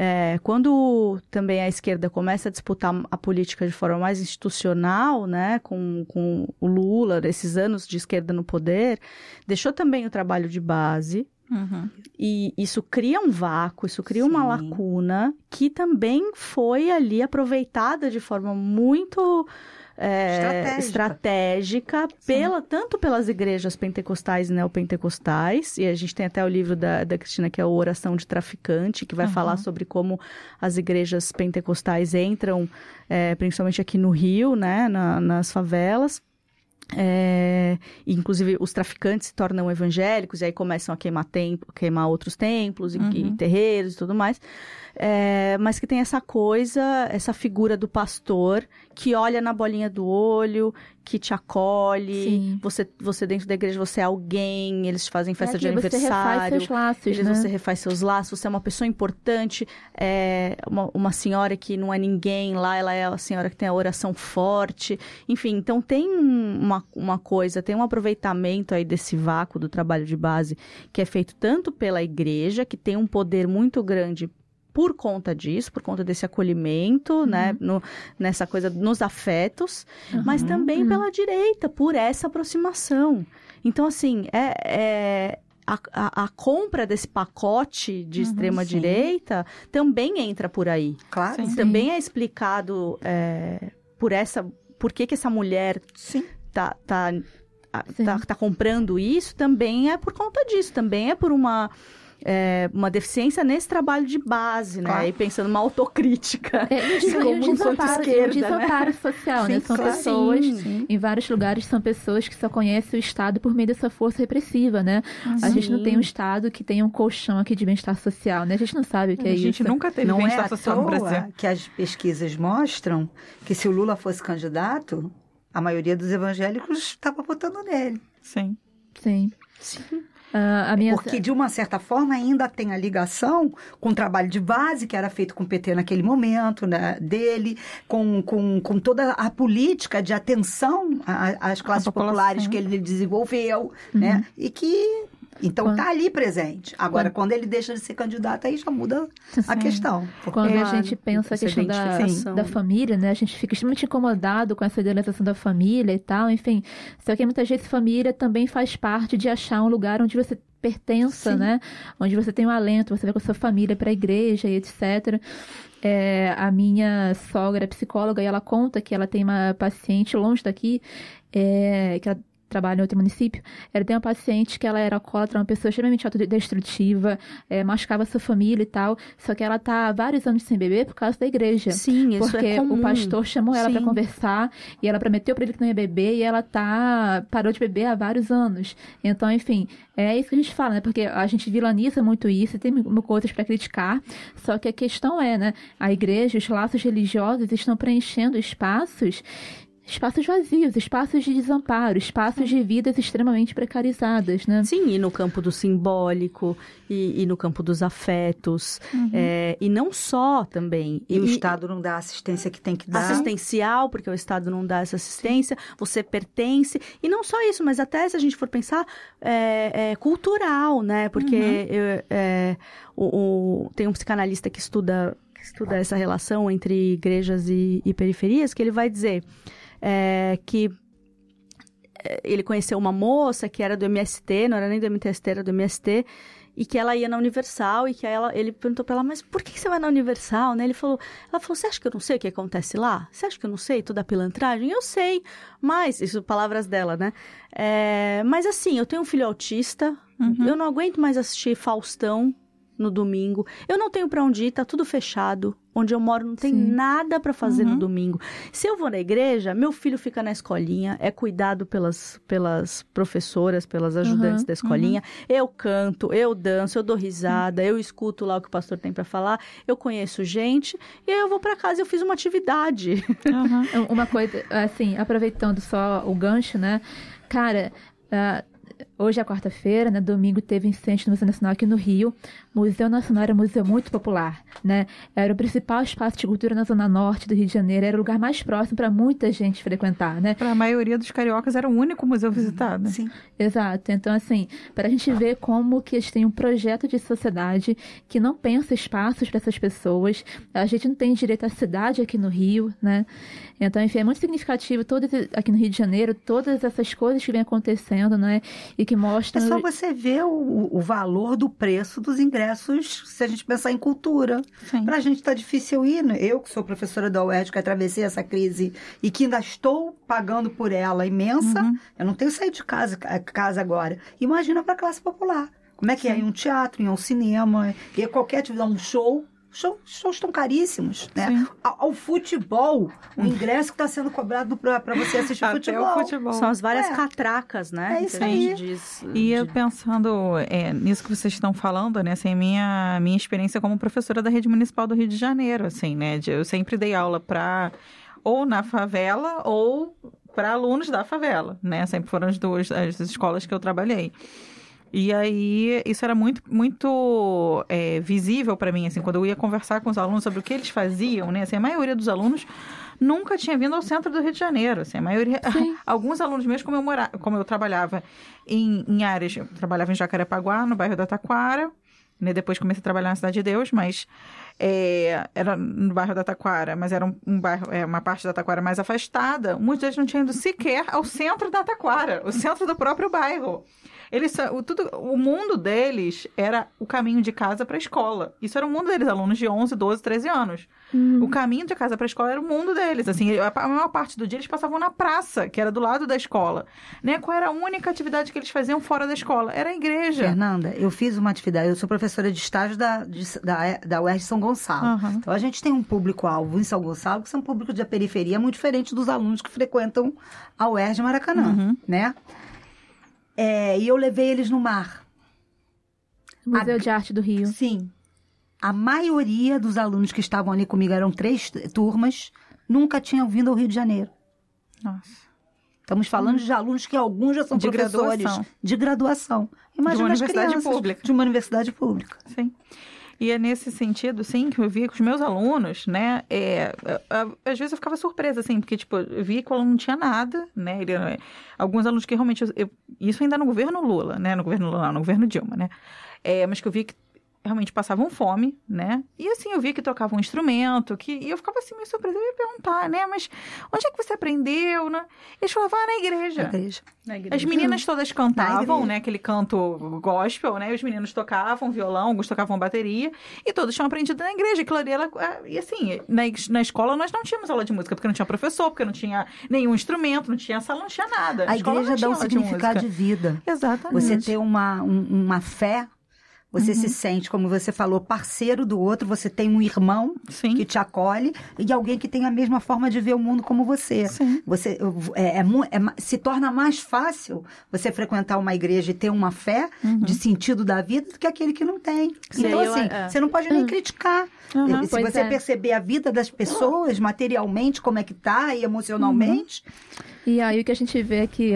é, quando também a esquerda começa a disputar a política de forma mais institucional, né, com, com o Lula, esses anos de esquerda no poder, deixou também o trabalho de base, Uhum. e isso cria um vácuo, isso cria uma Sim. lacuna que também foi ali aproveitada de forma muito é, Estratégica. estratégica pela, tanto pelas igrejas pentecostais e neopentecostais, e a gente tem até o livro da, da Cristina que é o Oração de Traficante, que vai Uhum. falar sobre como as igrejas pentecostais entram, é, principalmente aqui no Rio, né, na- nas favelas. É, e, inclusive os traficantes se tornam evangélicos e aí começam a queimar, templo, queimar outros templos e, Uhum. e terreiros e tudo mais. É, mas que tem essa coisa, essa figura do pastor que olha na bolinha do olho, que te acolhe. Sim. Você, você dentro da igreja, você é alguém, eles te fazem festa é de você aniversário. seus laços, Eles, né? Você refaz seus laços, você é uma pessoa importante, é uma, uma senhora que não é ninguém lá, ela é a senhora que tem a oração forte. Enfim, então tem um- uma, uma coisa, tem um aproveitamento aí desse vácuo do trabalho de base que é feito tanto pela igreja, que tem um poder muito grande por conta disso, por conta desse acolhimento, né, no- nessa coisa nos afetos, mas também Uhum. pela direita, por essa aproximação. Então, assim, é, é- a, a- a compra desse pacote de extrema-direita também entra por aí. Claro. Sim. Também é explicado é, por essa. Por que, que essa mulher Sim. tá, tá, tá, tá comprando isso? Também é por conta disso. Também é por uma. É, uma deficiência nesse trabalho de base, né? Claro. E pensando uma autocrítica. É, e e o Como enquanto desamparo, né? social, né? Sim, São claro. pessoas, Sim. em vários lugares, são pessoas que só conhecem o Estado por meio dessa força repressiva, né? A gente não Sim. tem um Estado que tenha um colchão aqui de bem-estar social, né? A gente não sabe o que é a gente isso. nunca teve Não é bem-estar à social no Brasil. que as pesquisas mostram que se o Lula fosse candidato, a maioria dos evangélicos estava votando nele. Sim. Sim. Sim. A minha... Porque, de uma certa forma, ainda tem a ligação com o trabalho de base que era feito com o PT naquele momento, né, dele, com, com, com toda a política de atenção às classes populares que ele desenvolveu, né? E que. Então Quando- tá ali presente. Agora, quando ele deixa de ser candidato, aí já muda a Sim. questão. Quando a Claro, gente pensa a questão da, da família, né? A gente fica extremamente incomodado com essa idealização da família e tal, enfim. Só que muitas vezes família também faz parte de achar um lugar onde você pertença, Sim. né? Onde você tem um alento, você vai com a sua família para a igreja e etc. É, a minha sogra é psicóloga e ela conta que ela tem uma paciente longe daqui, é, que ela trabalha em outro município, ela tem uma paciente que ela era alcoólatra, uma pessoa extremamente autodestrutiva, é, machucava sua família e tal, só que ela tá há vários anos sem beber por causa da igreja. Sim, isso Porque é comum. o pastor chamou ela Sim. conversar e ela prometeu pra ele que não ia beber e ela tá parou de beber há vários anos. Então, enfim, é isso que a gente fala, né? Porque a gente vilaniza muito isso e tem coisas pra criticar. Só que a questão é, né? A igreja, os laços religiosos estão preenchendo espaços espaços vazios, espaços de desamparo, espaços de vidas extremamente precarizadas, né? Sim, e no campo do simbólico, e, e no campo dos afetos, é, e não só também. E, o Estado não dá a assistência que tem que dar. assistencial, porque o Estado não dá essa assistência, você pertence, e não só isso, mas até se a gente for pensar, é, é cultural, né? Porque eu- é, o, o- tem um psicanalista que estuda, que estuda essa relação entre igrejas e, e periferias, que ele vai dizer é, que é, ele conheceu uma moça que era do MST, não era nem do MTST, era do MST, e que ela ia na Universal e que ela, ele perguntou pra ela, mas por que você vai na Universal, né? Ele falou, ela falou, você acha que eu não sei o que acontece lá? Você acha que eu não sei toda a pilantragem? Eu sei, mas, isso palavras dela, né? É, mas assim, eu tenho um filho autista, eu não aguento mais assistir Faustão no domingo, eu não tenho pra onde ir, tá tudo fechado, onde eu moro não tem Sim. nada pra fazer no domingo. Se eu vou na igreja, meu filho fica na escolinha, é cuidado pelas, pelas professoras, pelas ajudantes Uhum, da escolinha. Eu canto, eu danço, eu dou risada, eu escuto lá o que o pastor tem pra falar, eu conheço gente, e aí eu vou pra casa e eu fiz uma atividade. Uma coisa, assim, aproveitando só o gancho, né? Cara, ah, hoje é quarta-feira, né? Domingo teve incêndio no Museu Nacional aqui no Rio. Museu Nacional era um museu muito popular, né? Era o principal espaço de cultura na Zona Norte do Rio de Janeiro. Era o lugar mais próximo para muita gente frequentar, né? Para a maioria dos cariocas era o único museu visitado. Sim. Exato. Então, assim, para a gente ver como que a gente tem um projeto de sociedade que não pensa espaços para essas pessoas. A gente não tem direito à cidade aqui no Rio, né? Então, enfim, é muito significativo todo esse- aqui no Rio de Janeiro, todas essas coisas que vem acontecendo, né? E que É mostram... só você ver o, o valor do preço dos ingressos se a gente pensar em cultura. Sim. Pra gente tá difícil ir, né? Eu que sou professora da UERJ, que atravessei essa crise e que ainda estou pagando por ela imensa, eu não tenho saído de casa, casa agora. Imagina pra classe popular. Como é que é? Em um teatro, em um cinema, em qualquer atividade, um show. Show, shows estão caríssimos, né? Ao, ao futebol, o ingresso que está sendo cobrado para você assistir Até futebol. o futebol. São as várias É. catracas, né? É que isso a gente aí. diz. E eu de- pensando é, nisso que vocês estão falando, né? Assim, minha, minha experiência como professora da rede municipal do Rio de Janeiro, assim, né? de- eu sempre dei aula para ou na favela ou para alunos da favela, né? Sempre foram as duas as escolas que eu trabalhei. E aí, isso era muito, muito é, visível para mim, assim, quando eu ia conversar com os alunos sobre o que eles faziam, né? Assim, a maioria dos alunos nunca tinha vindo ao centro do Rio de Janeiro, assim, a maioria... Alguns alunos meus, como eu, mora, como eu trabalhava em, em áreas... Eu trabalhava em Jacarepaguá, no bairro da Taquara, né? Depois comecei a trabalhar na Cidade de Deus, mas é, era no bairro da Taquara, mas era um, um bairro, é, uma parte da Taquara mais afastada. Muitos deles não tinham ido sequer ao centro da Taquara, o centro do próprio bairro. Eles, o, tudo, o mundo deles era o caminho de casa para a escola. Isso era o mundo deles, alunos de 11, 12, 13 anos. O caminho de casa para a escola era o mundo deles. Assim, a, maior parte do dia eles passavam na praça, que era do lado da escola. Né? Qual era a única atividade que eles faziam fora da escola? Era a igreja. Fernanda, eu fiz uma atividade, eu sou professora de estágio da, de- da, da UERJ São Gonçalo. Aham. Então, a gente tem um público-alvo em São Gonçalo, que são públicos de periferia, muito diferente dos alunos que frequentam a UERJ Maracanã, Uhum. né? É, e eu levei eles no mar. Museu A- de Arte do Rio. Sim. A maioria dos alunos que estavam ali comigo, eram três turmas, nunca tinham vindo ao Rio de Janeiro. Nossa. Estamos falando de alunos que alguns já são De professores graduação. de graduação. Imagina De uma universidade crianças pública. De uma universidade pública. Sim. E é nesse sentido, sim, que eu via com os meus alunos, né? É, às vezes eu ficava surpresa, assim, porque, tipo, eu via que o aluno não tinha nada, né? Ele, alguns alunos que realmente. eu- isso ainda no governo Lula, né? No governo Lula, não, no governo Dilma, né? É, mas que eu via que realmente passavam fome, né? E assim, eu via que tocavam um instrumento, que, e eu ficava assim meio surpresa. Eu ia perguntar, né? Mas onde é que você aprendeu, né? Eles falavam, ah, na igreja. Igreja. As meninas todas Na cantavam, igreja. né? Aquele canto gospel, né? Os meninos tocavam violão, alguns tocavam bateria. E todos tinham aprendido na igreja. Ali, ela, ah, e assim, na, na escola nós não tínhamos aula de música, porque não tinha professor, porque não tinha nenhum instrumento, não tinha sala, não tinha nada. A escola igreja dá um de significado de, música. vida. Exatamente. Você ter uma, um- uma fé, você se sente, como você falou, parceiro do outro, você tem um irmão Sim. que te acolhe e alguém que tem a mesma forma de ver o mundo como você. Sim. Você é, é é se torna mais fácil você frequentar uma igreja e ter uma fé de sentido da vida do que aquele que não tem. Sim, então, eu- assim, é. você não pode nem criticar. Uhum, se você é. perceber a vida das pessoas materialmente, como é que tá, e emocionalmente, E aí o que a gente vê é que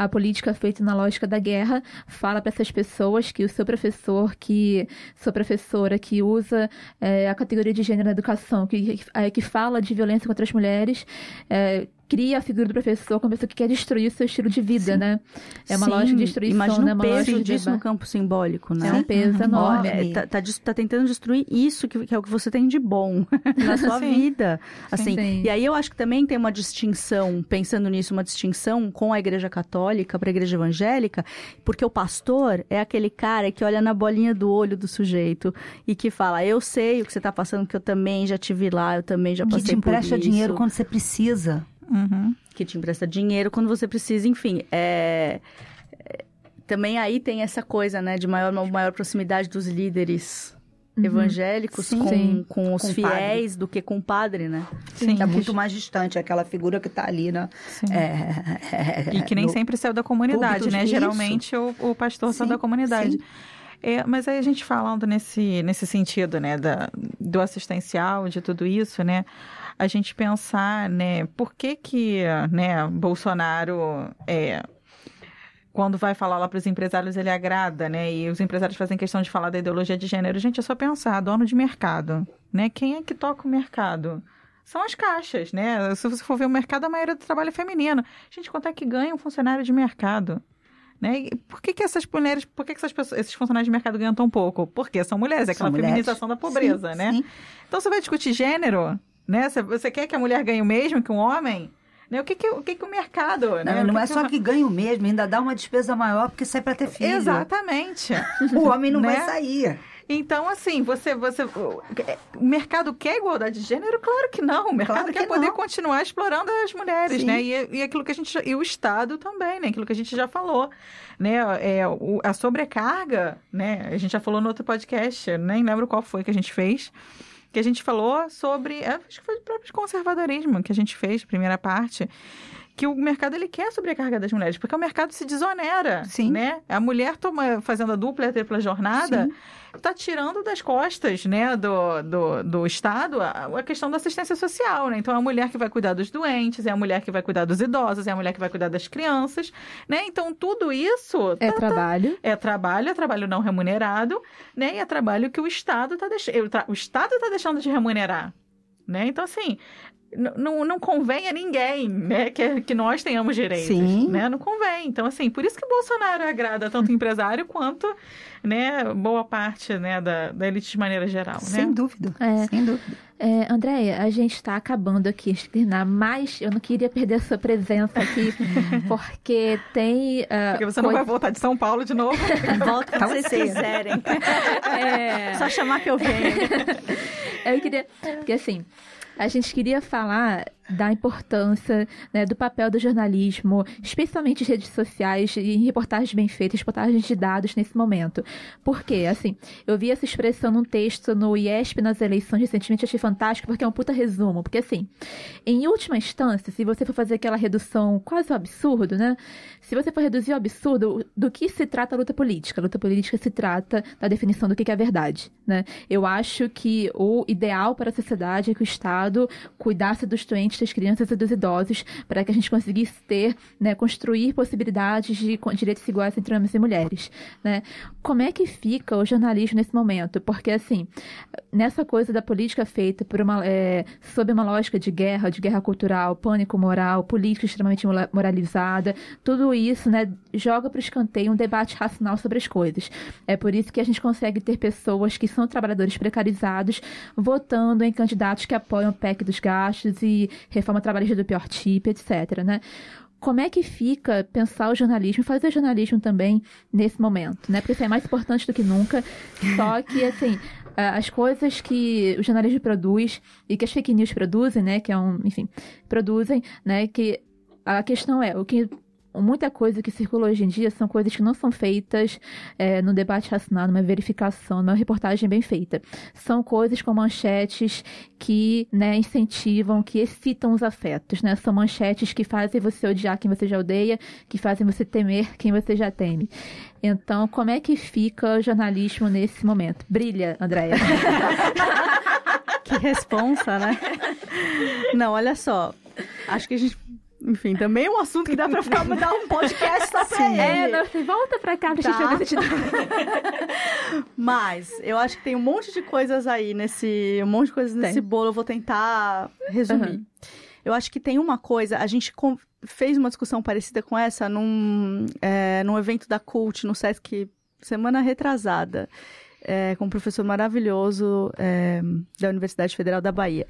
a política feita na lógica da guerra fala para essas pessoas que o seu professor, que sua professora que usa é, a categoria de gênero na educação, que, que, é, que fala de violência contra as mulheres, é, cria a figura do professor como pessoa que quer destruir o seu estilo de vida, né? É uma Sim, lógica de destruição, Imagina né? o Uma peso lógica de disso no campo simbólico, né? É um peso enorme. Olha, tá, tá, des- tá tentando destruir isso que, que é o que você tem de bom na sua Sim. vida. Assim, Sim. E aí eu acho que também tem uma distinção, pensando nisso, uma distinção com a igreja católica para a igreja evangélica, porque o pastor é aquele cara que olha na bolinha do olho do sujeito e que fala: Eu sei o que você tá passando, que eu também já tive lá, eu também já que passei te empresta por isso dinheiro quando você precisa. Uhum. que te empresta dinheiro quando você precisa, enfim. É... é, Também aí tem essa coisa, né, de maior, maior proximidade dos líderes evangélicos Sim. com, Sim. com os Com fiéis do que com o padre, né? Sim. Que é muito mais distante, aquela figura que está ali, né? Sim. É, E que nem no- sempre saiu da comunidade, né? de- Geralmente o, o pastor saiu da comunidade. sim. É, mas aí a gente falando nesse, nesse sentido, né, da, do assistencial, de tudo isso, né, a gente pensar, né, por que que, né, Bolsonaro, é, quando vai falar lá para os empresários, ele agrada, né, e os empresários fazem questão de falar da ideologia de gênero. Gente, é só pensar, dono de mercado, né, quem é que toca o mercado? São as caixas, né? Se você for ver o mercado, a maioria do trabalho é feminino. Gente, quanto é que ganha um funcionário de mercado? Né? E por que, que essas mulheres, por que, que essas pessoas, esses funcionários de mercado ganham tão pouco? Porque são mulheres, é São aquela mulheres. feminização da pobreza, Sim, né? sim. Então você vai discutir gênero, né? Você, quer que a mulher ganhe o mesmo que um homem? Né? O que que, o que que o mercado, né? Não, O não é que só que ganha o mesmo, ainda dá uma despesa maior porque sai para ter filho. Exatamente. O homem não Né? vai sair. Então, assim, você, você. O o mercado quer igualdade de gênero? Claro que não. O mercado Claro quer que poder não. continuar explorando as mulheres, Sim. né? E, e aquilo que a gente. E o Estado também, né? Aquilo que a gente já falou. Né? É, o- a sobrecarga, né? A gente já falou no outro podcast, nem lembro qual foi que a gente fez. Que a gente falou sobre. é, Acho que foi o próprio conservadorismo que a gente fez, primeira parte. Que o mercado ele quer sobrecarga das mulheres, porque o mercado se desonera, Sim. né? A mulher toma, fazendo a dupla e a tripla jornada, está tirando das costas né, do, do, do Estado a, a questão da assistência social. Né? Então, é a mulher que vai cuidar dos doentes, é a mulher que vai cuidar dos idosos, é a mulher que vai cuidar das crianças. Né? Então, tudo isso É tá- trabalho. é trabalho, é trabalho não remunerado, né? E é trabalho que o Estado está deixando. O Estado está deixando de remunerar. Né? Então, assim, não, não convém a ninguém né? que, que nós tenhamos direitos. Sim. Né? Não convém. Então, assim, por isso que Bolsonaro agrada tanto empresário quanto né, boa parte né, da, da elite de maneira geral. Sem Né? dúvida. É. Sem dúvida. É, Andréia, a gente está acabando aqui de terminar, mas eu não queria perder a sua presença aqui, porque tem. ah, Porque você não coisa- vai voltar de São Paulo de novo. Volta quando vocês cedo. quiserem. É, Só chamar que eu venho. eu queria. Porque assim. A gente queria falar da importância né, do papel do jornalismo, especialmente redes sociais e em reportagens bem feitas, reportagens de dados nesse momento. Por quê? Assim, eu vi essa expressão num texto no IESP nas eleições recentemente, achei fantástico, porque é um puta resumo. Porque, assim, em última instância, se você for fazer aquela redução quase ao absurdo, né? Se você for reduzir ao absurdo, do que se trata a luta política? A luta política se trata da definição do que é verdade, né? Eu acho que o ideal para a sociedade é que o Estado cuidasse dos doentes das crianças e dos idosos, para que a gente conseguisse ter, né, construir possibilidades de direitos iguais entre homens e mulheres, né? Como é que fica o jornalismo nesse momento? Porque, assim, nessa coisa da política feita por uma, é, sob uma lógica de guerra, de guerra cultural, pânico moral, política extremamente moralizada, tudo isso, né, joga para o escanteio um debate racional sobre as coisas. É por isso que a gente consegue ter pessoas que são trabalhadores precarizados votando em candidatos que apoiam o PEC dos gastos e reforma trabalhista do pior tipo, etc. Né? Como é que fica pensar o jornalismo, fazer jornalismo também nesse momento, né? Porque isso é mais importante do que nunca. Só que, assim, as coisas que o jornalismo produz e que as fake news produzem, né? Que é um, enfim, produzem, né? Que a questão é, o que muita coisa que circula hoje em dia são coisas que não são feitas é, no debate racional, numa verificação, numa reportagem bem feita. São coisas com manchetes que né, incentivam, que excitam os afetos. Né? São manchetes que fazem você odiar quem você já odeia, que fazem você temer quem você já teme. Então, como é que fica o jornalismo nesse momento? Brilha, Andréia. que responsa, né? Não, olha só. Acho que a gente enfim, também é um assunto que dá pra ficar, dar um podcast só pra Sim. ele. É, não, você volta pra cá pra tá. gente Mas, eu acho que tem um monte de coisas aí nesse... Um monte de coisas nesse tem. bolo, eu vou tentar resumir. Uhum. Eu acho que tem uma coisa, a gente fez uma discussão parecida com essa num, é, num evento da CULT, no Sesc, semana retrasada. É, com um professor maravilhoso é, da Universidade Federal da Bahia.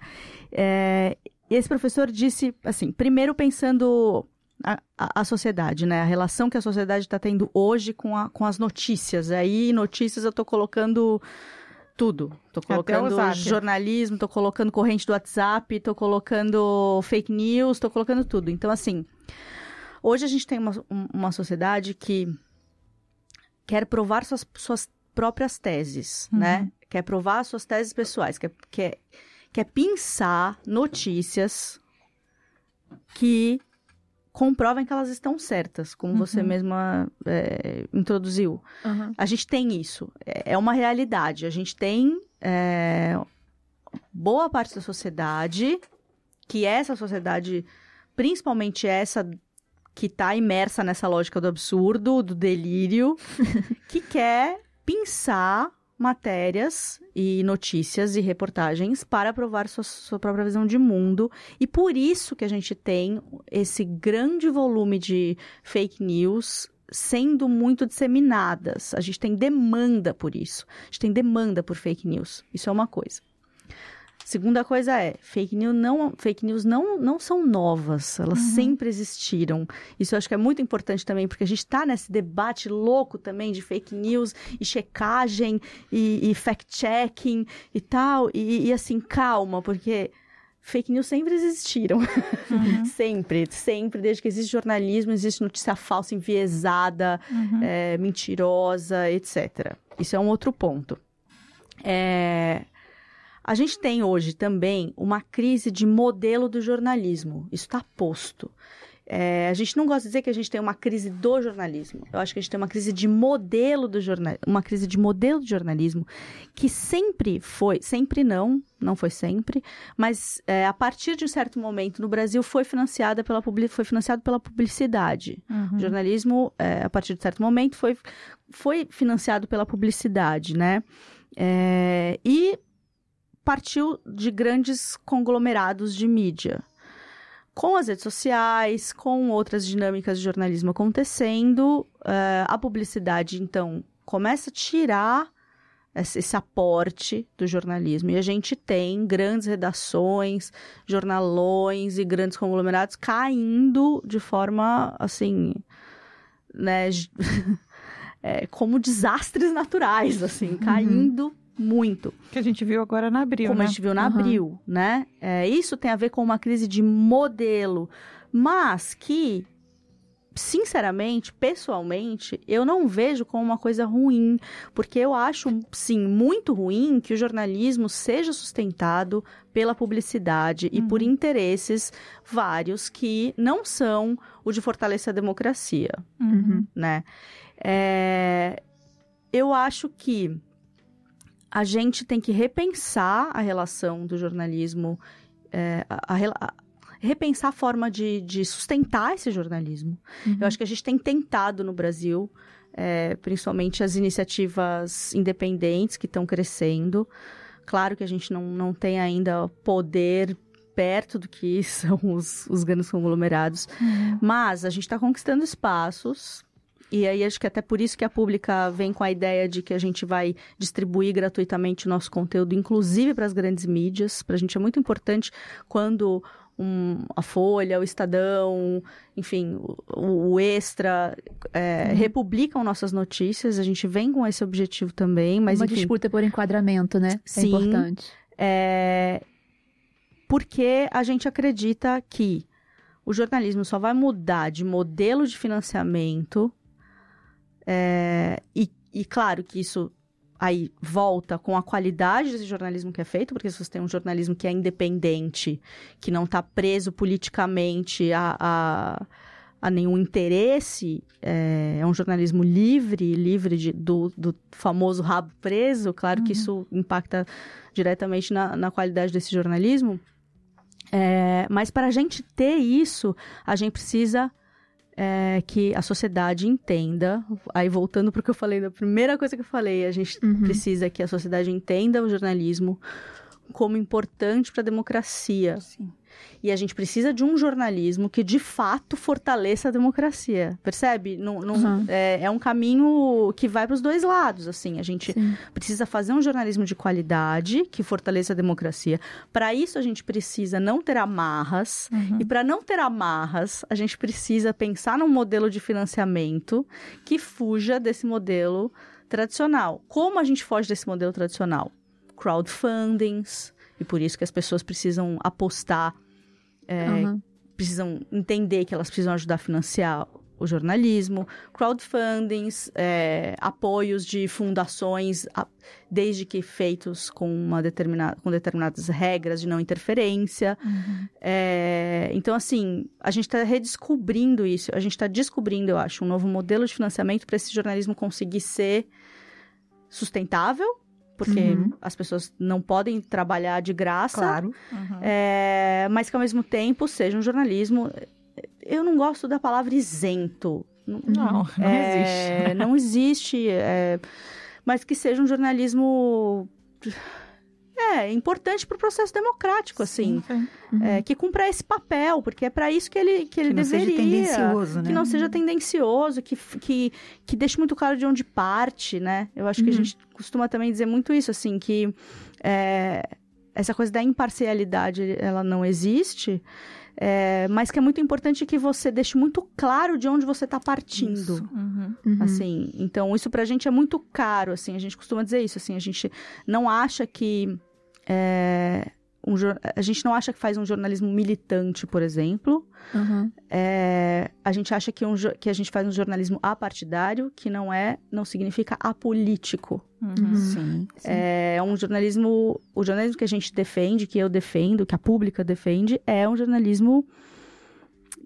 É, e esse professor disse, assim, primeiro pensando a, a, a sociedade, né? A relação que a sociedade está tendo hoje com, a, com as notícias. Aí, notícias eu estou colocando tudo. Tô colocando jornalismo, tô colocando corrente do WhatsApp, tô colocando fake news, tô colocando tudo. Então, assim, hoje a gente tem uma, uma sociedade que quer provar suas, suas próprias teses, uhum. né? Quer provar suas teses pessoais, quer, quer que é pensar notícias que comprovem que elas estão certas, como uhum. você mesma é, introduziu. Uhum. A gente tem isso, é, é uma realidade. A gente tem é, boa parte da sociedade, que é essa sociedade, principalmente essa que está imersa nessa lógica do absurdo, do delírio, que quer pensar matérias e notícias e reportagens para provar sua, sua, própria visão de mundo. E por isso que a gente tem esse grande volume de fake news sendo muito disseminadas. A gente tem demanda por isso. A gente tem demanda por fake news. Isso é uma coisa. Segunda coisa é, fake news não, fake news não, não são novas, elas uhum. sempre existiram. Isso eu acho que é muito importante também, porque a gente está nesse debate louco também de fake news e checagem e, e fact-checking e tal. E, e, assim, calma, porque fake news sempre existiram. Uhum. sempre, sempre. Desde que existe jornalismo, existe notícia falsa, enviesada, uhum. é, mentirosa, etc. Isso é um outro ponto. É, a gente tem hoje também uma crise de modelo do jornalismo. Isso está posto. É, a gente não gosta de dizer que a gente tem uma crise do jornalismo. Eu acho que a gente tem uma crise de modelo do jornalismo, uma crise de modelo de jornalismo que sempre foi, sempre não, não foi sempre, mas é, a partir de um certo momento no Brasil foi financiada pela foi financiado pela publicidade. Uhum. O jornalismo, é, a partir de certo momento, foi, foi financiado pela publicidade, né? É, e partiu de grandes conglomerados de mídia. Com as redes sociais, com outras dinâmicas de jornalismo acontecendo, uh, a publicidade, então, começa a tirar esse, aporte do jornalismo. E a gente tem grandes redações, jornalões e grandes conglomerados caindo de forma, assim, né, é, como desastres naturais, assim, uhum. Muito. Que a gente viu agora na Abril, como né? a gente viu na Uhum. Abril, né? É, isso tem a ver com uma crise de modelo, mas que, sinceramente, pessoalmente, eu não vejo como uma coisa ruim, porque eu acho, sim, muito ruim que o jornalismo seja sustentado pela publicidade e por interesses vários que não são o de fortalecer a democracia Uhum. né? É, eu acho que a gente tem que repensar a relação do jornalismo, é, a- a a- repensar a forma de, de sustentar esse jornalismo. Eu acho que a gente tem tentado no Brasil, é, principalmente as iniciativas independentes que estão crescendo. Claro que a gente não, não tem ainda poder perto do que são os, os grandes conglomerados, mas a gente está conquistando espaços. E aí, acho que até por isso que a Pública vem com a ideia de que a gente vai distribuir gratuitamente o nosso conteúdo, inclusive para as grandes mídias. Para a gente é muito importante quando um- a Folha, o Estadão, enfim, o, o Extra é, republicam nossas notícias. A gente vem com esse objetivo também, mas Uma enfim. disputa por enquadramento, né? Sim. É importante. É, porque a gente acredita que o jornalismo só vai mudar de modelo de financiamento. É, e, e claro que isso aí volta com a qualidade desse jornalismo que é feito, porque se você tem um jornalismo que é independente, que não está preso politicamente a, a, a nenhum interesse, é, é um jornalismo livre, livre de- do, do famoso rabo preso, claro que isso impacta diretamente na, na qualidade desse jornalismo. É, mas para a gente ter isso, a gente precisa é, que a sociedade entenda. Aí voltando para o que eu falei, da primeira coisa que eu falei, a gente Uhum. precisa que a sociedade entenda o jornalismo como importante para a democracia. Sim. E a gente precisa de um jornalismo que de fato fortaleça a democracia. Percebe? Não, não- Uhum. é, é um caminho que vai para os dois lados. Assim, a gente Sim. precisa fazer um jornalismo de qualidade que fortaleça a democracia. Para isso, a gente precisa não ter amarras. E para não ter amarras, a gente precisa pensar num modelo de financiamento que fuja desse modelo tradicional. Como a gente foge desse modelo tradicional? Crowdfundings. E por isso que as pessoas precisam apostar, Uhum. precisam entender que elas precisam ajudar a financiar o jornalismo, crowdfundings, é, apoios de fundações, desde que feitos com, uma determinada, com determinadas regras de não interferência. É, então, assim, a gente está redescobrindo isso, a gente está descobrindo, eu acho, um novo modelo de financiamento para esse jornalismo conseguir ser sustentável, porque Uhum. as pessoas não podem trabalhar de graça, Claro. é, mas que ao mesmo tempo seja um jornalismo. Eu não gosto da palavra isento. Não, Não, não é, existe. Não existe. é, mas que seja um jornalismo. É, importante para o processo democrático, assim. Sim. É, que cumpra esse papel, porque é para isso que ele, que ele Que não deveria. seja tendencioso, né? Que não seja tendencioso, que, que, que deixe muito claro de onde parte, né? Eu acho que a Uhum. gente costuma também dizer muito isso, assim, que é, essa coisa da imparcialidade, ela não existe, é, mas que é muito importante que você deixe muito claro de onde você está partindo. Isso. Uhum. Uhum. Assim, então isso pra gente é muito caro, assim, a gente costuma dizer isso, assim, a gente não acha que é, um a gente não acha que faz um jornalismo militante, por exemplo. Uhum. É, a gente acha que, um que a gente faz um jornalismo apartidário, que não é, não significa apolítico. Uhum. Sim. sim. É um jornalismo, o jornalismo que a gente defende, que eu defendo, que a pública defende, é um jornalismo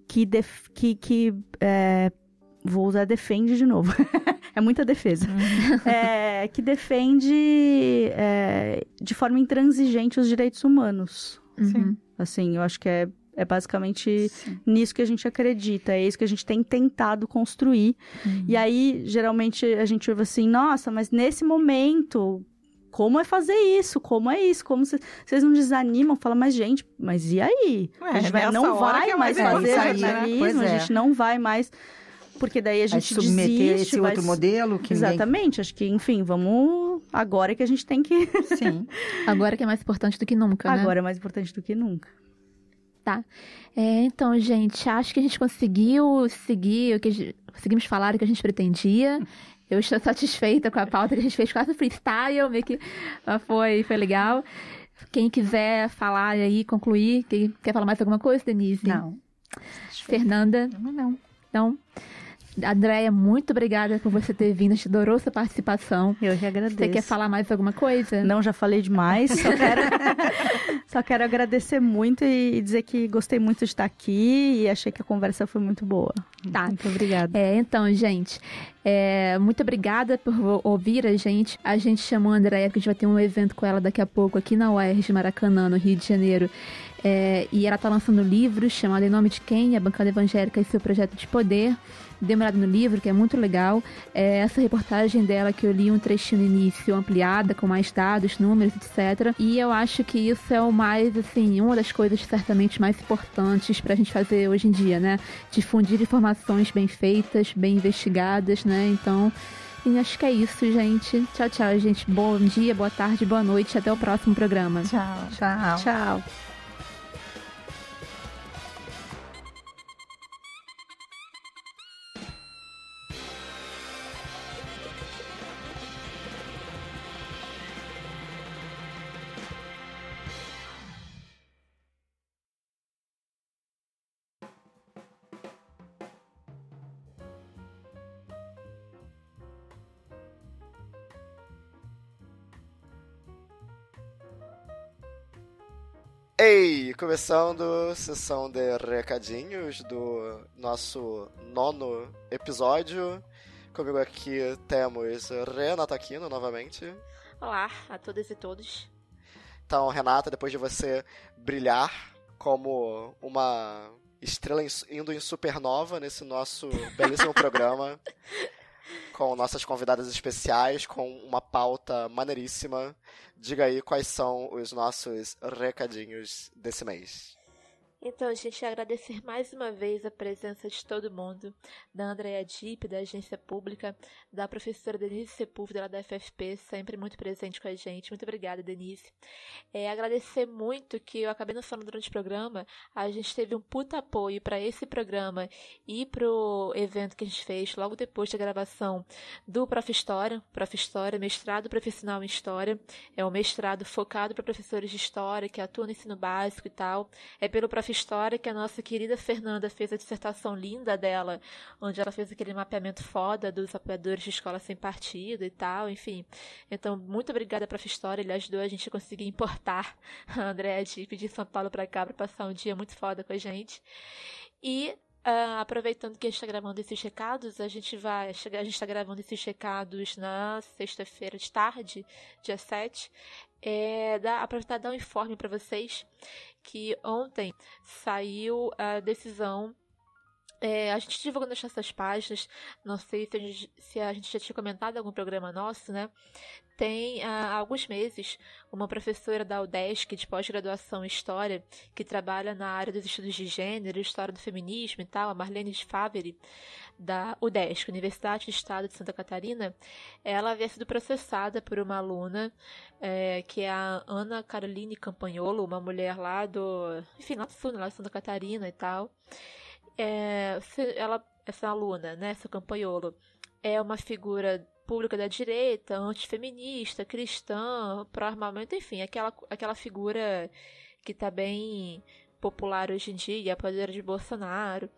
que, def- que, que é, vou usar defende de novo. é muita defesa. É, que defende é, de forma intransigente os direitos humanos. Uhum. Assim, eu acho que é, é basicamente Sim. nisso que a gente acredita, é isso que a gente tem tentado construir. E aí, geralmente, a gente ouve assim, nossa, mas nesse momento, como é fazer isso? Como é isso? Como cê- vocês não desanimam? Fala, mas gente, mas e aí? Ué, a gente vai- nessa não hora vai que é mais fazer né? jornalismo, Pois a é. gente não vai mais... Porque daí a Vai gente submeter desiste, esse vai... outro modelo que ninguém- Exatamente, acho que, enfim, vamos... Agora é que a gente tem que... Sim. Agora que é mais importante do que nunca, né? Agora é mais importante do que nunca. É, então, gente, acho que a gente conseguiu seguir o que a gente- conseguimos falar o que a gente pretendia. Eu estou satisfeita com a pauta que a gente fez quase freestyle, meio que foi, foi legal. Quem quiser falar aí, concluir, quem quer falar mais alguma coisa, Denise? Não. Fernanda? Não, não. Então, Andréia, muito obrigada por você ter vindo. A gente adorou sua participação. Eu que agradeço. Você quer falar mais alguma coisa? Não, já falei demais. Só quero, só quero agradecer muito e dizer que gostei muito de estar aqui e achei que a conversa foi muito boa. Tá. Muito obrigada. É, então, gente, é, muito obrigada por ouvir a gente. A gente chamou a Andréia, porque a gente vai ter um evento com ela daqui a pouco aqui na UERJ Maracanã, no Rio de Janeiro. É, e ela está lançando um livro chamado Em Nome de Quem? A Bancada Evangélica e seu projeto de poder. Dê uma olhada no livro, que é muito legal. É, essa reportagem dela que eu li um trechinho no início, ampliada, com mais dados, números, etc. E eu acho que isso é o mais, assim, uma das coisas certamente mais importantes para a gente fazer hoje em dia, né? Difundir informações bem feitas, bem investigadas, né? Então. E acho que é isso, gente. Tchau, tchau, gente. Bom dia, boa tarde, boa noite. Até o próximo programa. Tchau. Tchau. Tchau. Ei, começando sessão de recadinhos do nosso nono episódio. Comigo aqui temos Renata Aquino novamente. Olá a todas e todos. Então, Renata, depois de você brilhar como uma estrela indo em supernova nesse nosso belíssimo programa, com nossas convidadas especiais, com uma pauta maneiríssima, diga aí quais são os nossos recadinhos desse mês. Então, gente, agradecer mais uma vez a presença de todo mundo, da Andrea Dipp, da agência pública, da professora Denise Sepúlveda, da FFP, sempre muito presente com a gente. Muito obrigada, Denise. É, agradecer muito que eu acabei não falando durante o programa, a gente teve um puta apoio para esse programa e pro evento que a gente fez logo depois da gravação do Prof. História, Prof. História, mestrado profissional em História. É um mestrado focado para professores de História que atuam no ensino básico e tal. É pelo Prof. História que a nossa querida Fernanda fez a dissertação linda dela, onde ela fez aquele mapeamento foda dos apoiadores de escola sem partido e tal, enfim. Então, muito obrigada, Prof. História, ele ajudou a gente a conseguir importar a Andréa de São Paulo para cá para passar um dia muito foda com a gente. E ah, aproveitando que a gente está gravando esses recados, a gente vai. A gente está gravando esses recados na sexta-feira de tarde, dia 7. É, dá, aproveitar e dar um informe para vocês que ontem saiu a decisão. É, a gente divulgou nas nossas páginas, não sei se a, gente, se a gente já tinha comentado algum programa nosso, né? Tem há alguns meses uma professora da UDESC de pós-graduação em História que trabalha na área dos estudos de gênero, história do feminismo e tal, a Marlene de Favre, da UDESC, Universidade do Estado de Santa Catarina, ela havia sido processada por uma aluna, é, que é a Ana Caroline Campagnolo, uma mulher lá do, enfim, lá do sul, lá de Santa Catarina e tal. É, ela, essa aluna, né, essa Campagnolo, é uma figura pública da direita, antifeminista, cristã, pró-armamento, enfim, aquela, aquela figura que está bem popular hoje em dia, apoiadora de Bolsonaro.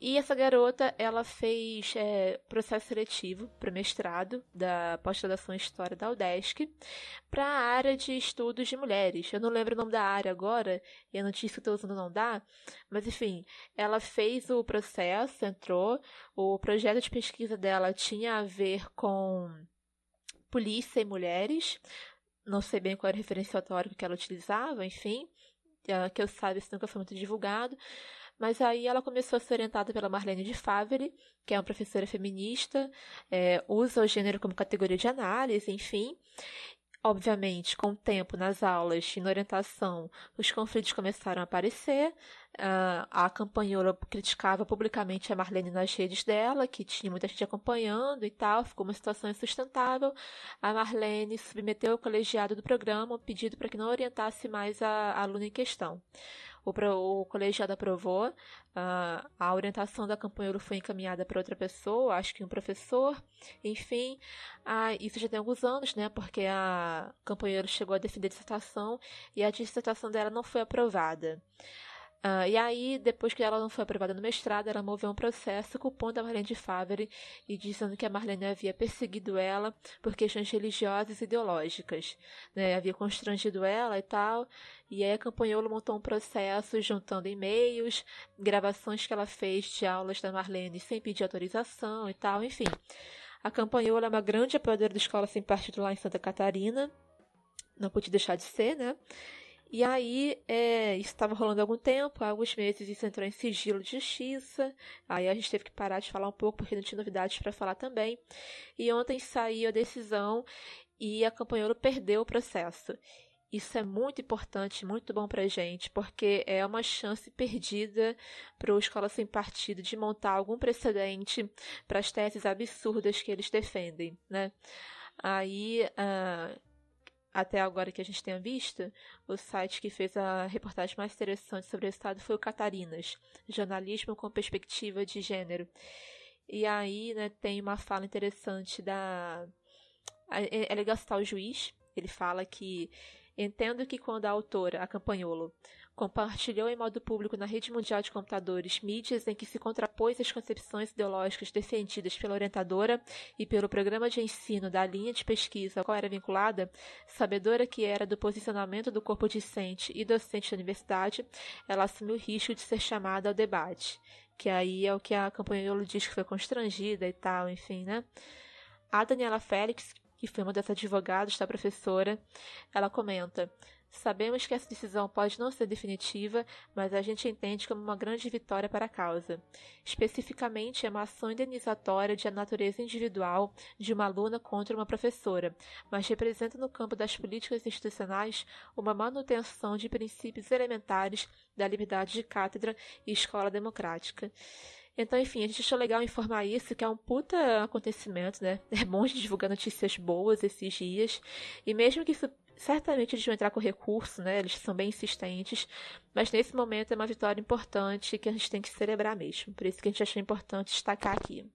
E essa garota, ela fez é, processo seletivo para mestrado da pós-graduação em História da UDESC para a área de estudos de mulheres. Eu não lembro o nome da área agora, e a notícia que eu estou usando não dá, mas enfim, ela fez o processo, entrou, o projeto de pesquisa dela tinha a ver com polícia e mulheres, não sei bem qual era o referencial teórico que ela utilizava, enfim, eh, que eu saiba, isso nunca foi muito divulgado. Mas aí ela começou a ser orientada pela Marlene de Favre, que é uma professora feminista, eh, usa o gênero como categoria de análise, enfim. Obviamente, com o tempo nas aulas e na orientação, os conflitos começaram a aparecer, a campanhola criticava publicamente a Marlene nas redes dela, que tinha muita gente acompanhando e tal, ficou uma situação insustentável. A Marlene submeteu ao colegiado do programa um pedido para que não orientasse mais a, a aluna em questão. O, o colegiado aprovou, uh, a orientação da campanhola foi encaminhada para outra pessoa, acho que um professor, enfim, uh, isso já tem alguns anos, né, porque a campanhola chegou a defender a dissertação e a dissertação dela não foi aprovada. Uh, e aí, depois que ela não foi aprovada no mestrado, ela moveu um processo culpando a Marlene de Favre e dizendo que a Marlene havia perseguido ela por questões religiosas e ideológicas. Né? Havia constrangido ela e tal. E aí a Campanholo montou um processo juntando e-mails, gravações que ela fez de aulas da Marlene sem pedir autorização e tal, enfim. A Campanholo é uma grande apoiadora da escola sem partido lá em Santa Catarina. Não pude deixar de ser, né? E aí, é, isso estava rolando há algum tempo, há alguns meses isso entrou em sigilo de justiça. Aí a gente teve que parar de falar um pouco porque não tinha novidades para falar também. E ontem saiu a decisão e a Campanholo perdeu o processo. Isso é muito importante, muito bom para a gente, porque é uma chance perdida para o Escola Sem Partido de montar algum precedente para as teses absurdas que eles defendem, né? Aí, uh, até agora que a gente tenha visto, o site que fez a reportagem mais interessante sobre o estado foi o Catarinas, jornalismo com perspectiva de gênero. E aí, né, tem uma fala interessante da. É, é legal citar o juiz. Ele fala que entendo que quando a autora, a Campanholo, compartilhou em modo público na rede mundial de computadores mídias em que se contrapôs às concepções ideológicas defendidas pela orientadora e pelo programa de ensino da linha de pesquisa a qual era vinculada, sabedora que era do posicionamento do corpo discente e docente da universidade, ela assumiu o risco de ser chamada ao debate, que aí é o que a campanha diz que foi constrangida e tal, enfim, né? A Daniela Félix, que foi uma das advogadas da professora, ela comenta: Sabemos que essa decisão pode não ser definitiva, mas a gente entende como uma grande vitória para a causa. Especificamente, é uma ação indenizatória de natureza individual de uma aluna contra uma professora, mas representa no campo das políticas institucionais uma manutenção de princípios elementares da liberdade de cátedra e escola democrática. Então, enfim, a gente achou legal informar isso, que é um puta acontecimento, né? É bom de divulgar notícias boas esses dias. E mesmo que isso certamente eles vão entrar com recurso, né? Eles são bem insistentes, mas nesse momento é uma vitória importante que a gente tem que celebrar mesmo. Por isso que a gente achou importante destacar aqui.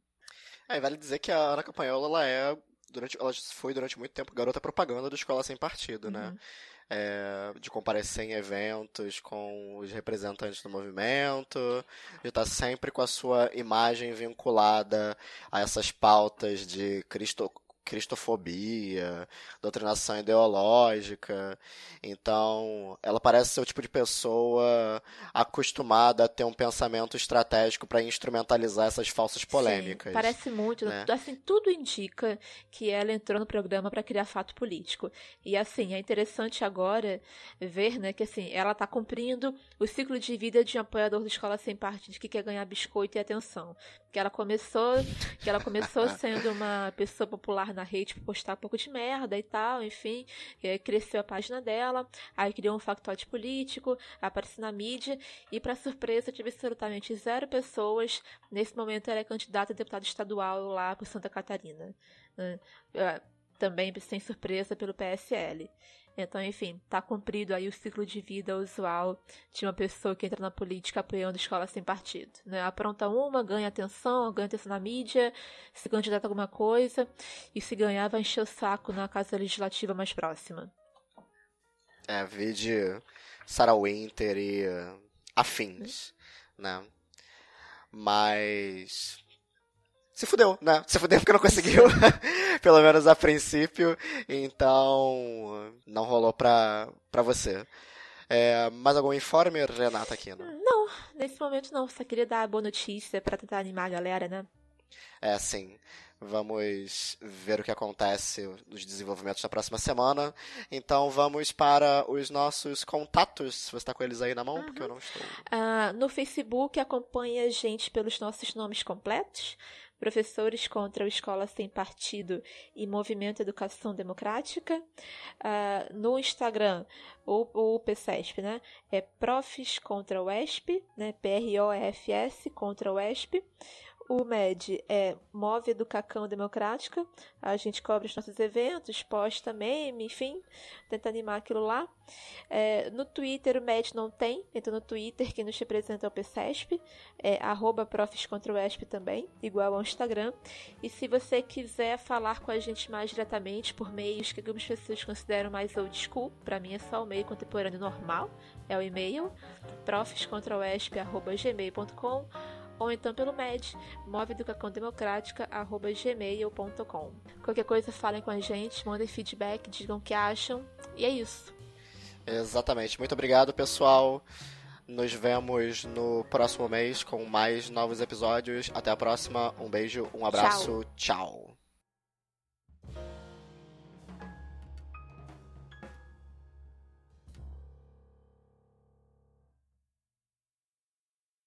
É, vale dizer que a Ana Campanhola, ela é durante, ela foi durante muito tempo garota propaganda da Escola Sem Partido, né? uhum. né? É, de comparecer em eventos com os representantes do movimento, de estar sempre com a sua imagem vinculada a essas pautas de Cristo, cristofobia, doutrinação ideológica. Então, ela parece ser o tipo de pessoa acostumada a ter um pensamento estratégico para instrumentalizar essas falsas polêmicas. Sim, parece muito, né? assim, tudo indica que ela entrou no programa para criar fato político. E assim, é interessante agora ver, né, que assim, ela está cumprindo o ciclo de vida de um apoiador da escola sem partido que quer ganhar biscoito e atenção. Que ela começou, que ela começou sendo uma pessoa popular na rede por postar um pouco de merda e tal, enfim, cresceu a página dela, aí criou um factoide político, apareceu na mídia e, para surpresa de absolutamente zero pessoas, nesse momento ela é candidata a deputada estadual lá por Santa Catarina. É, também sem surpresa pelo PSL. Então, enfim, tá cumprido aí o ciclo de vida usual de uma pessoa que entra na política apoiando escola sem partido. Né? Apronta uma, ganha atenção, ganha atenção na mídia, se candidata a alguma coisa, e se ganhar vai encher o saco na casa legislativa mais próxima. É, vide Sarah Winter e afins, né? Mas se fudeu, né? Se fudeu porque não conseguiu, pelo menos a princípio, então não rolou pra, pra você. É, mais algum informe, Renata Aquino? Não, nesse momento não, só queria dar a boa notícia para tentar animar a galera, né? É, sim. Vamos ver o que acontece nos desenvolvimentos da próxima semana. Então vamos para os nossos contatos. Você está com eles aí na mão? Uhum. Porque eu não estou. Uh, no Facebook acompanha a gente pelos nossos nomes completos. Professores contra o Escola Sem Partido e Movimento Educação Democrática. Uh, no Instagram, o, o PCESP, né? É Profs contra o ESP, né? P-R-O-F-S contra o ESP. O MED é Move Educação Democrática. A gente cobre os nossos eventos, posta meme, enfim, tenta animar aquilo lá. É, no Twitter o MED não tem, então no Twitter quem nos representa é o PCESP, é arroba também, igual ao Instagram. E se você quiser falar com a gente mais diretamente por meios que algumas pessoas consideram mais old school, para mim é só o meio contemporâneo normal, é o e-mail profscontraoesp.gmail.com ou então pelo MED, moveeducaçãodemocrática.gmail.com. Qualquer coisa, falem com a gente, mandem feedback, digam o que acham, e é isso. Exatamente. Muito obrigado, pessoal. Nos vemos no próximo mês com mais novos episódios. Até a próxima. Um beijo, um abraço. tchau. tchau.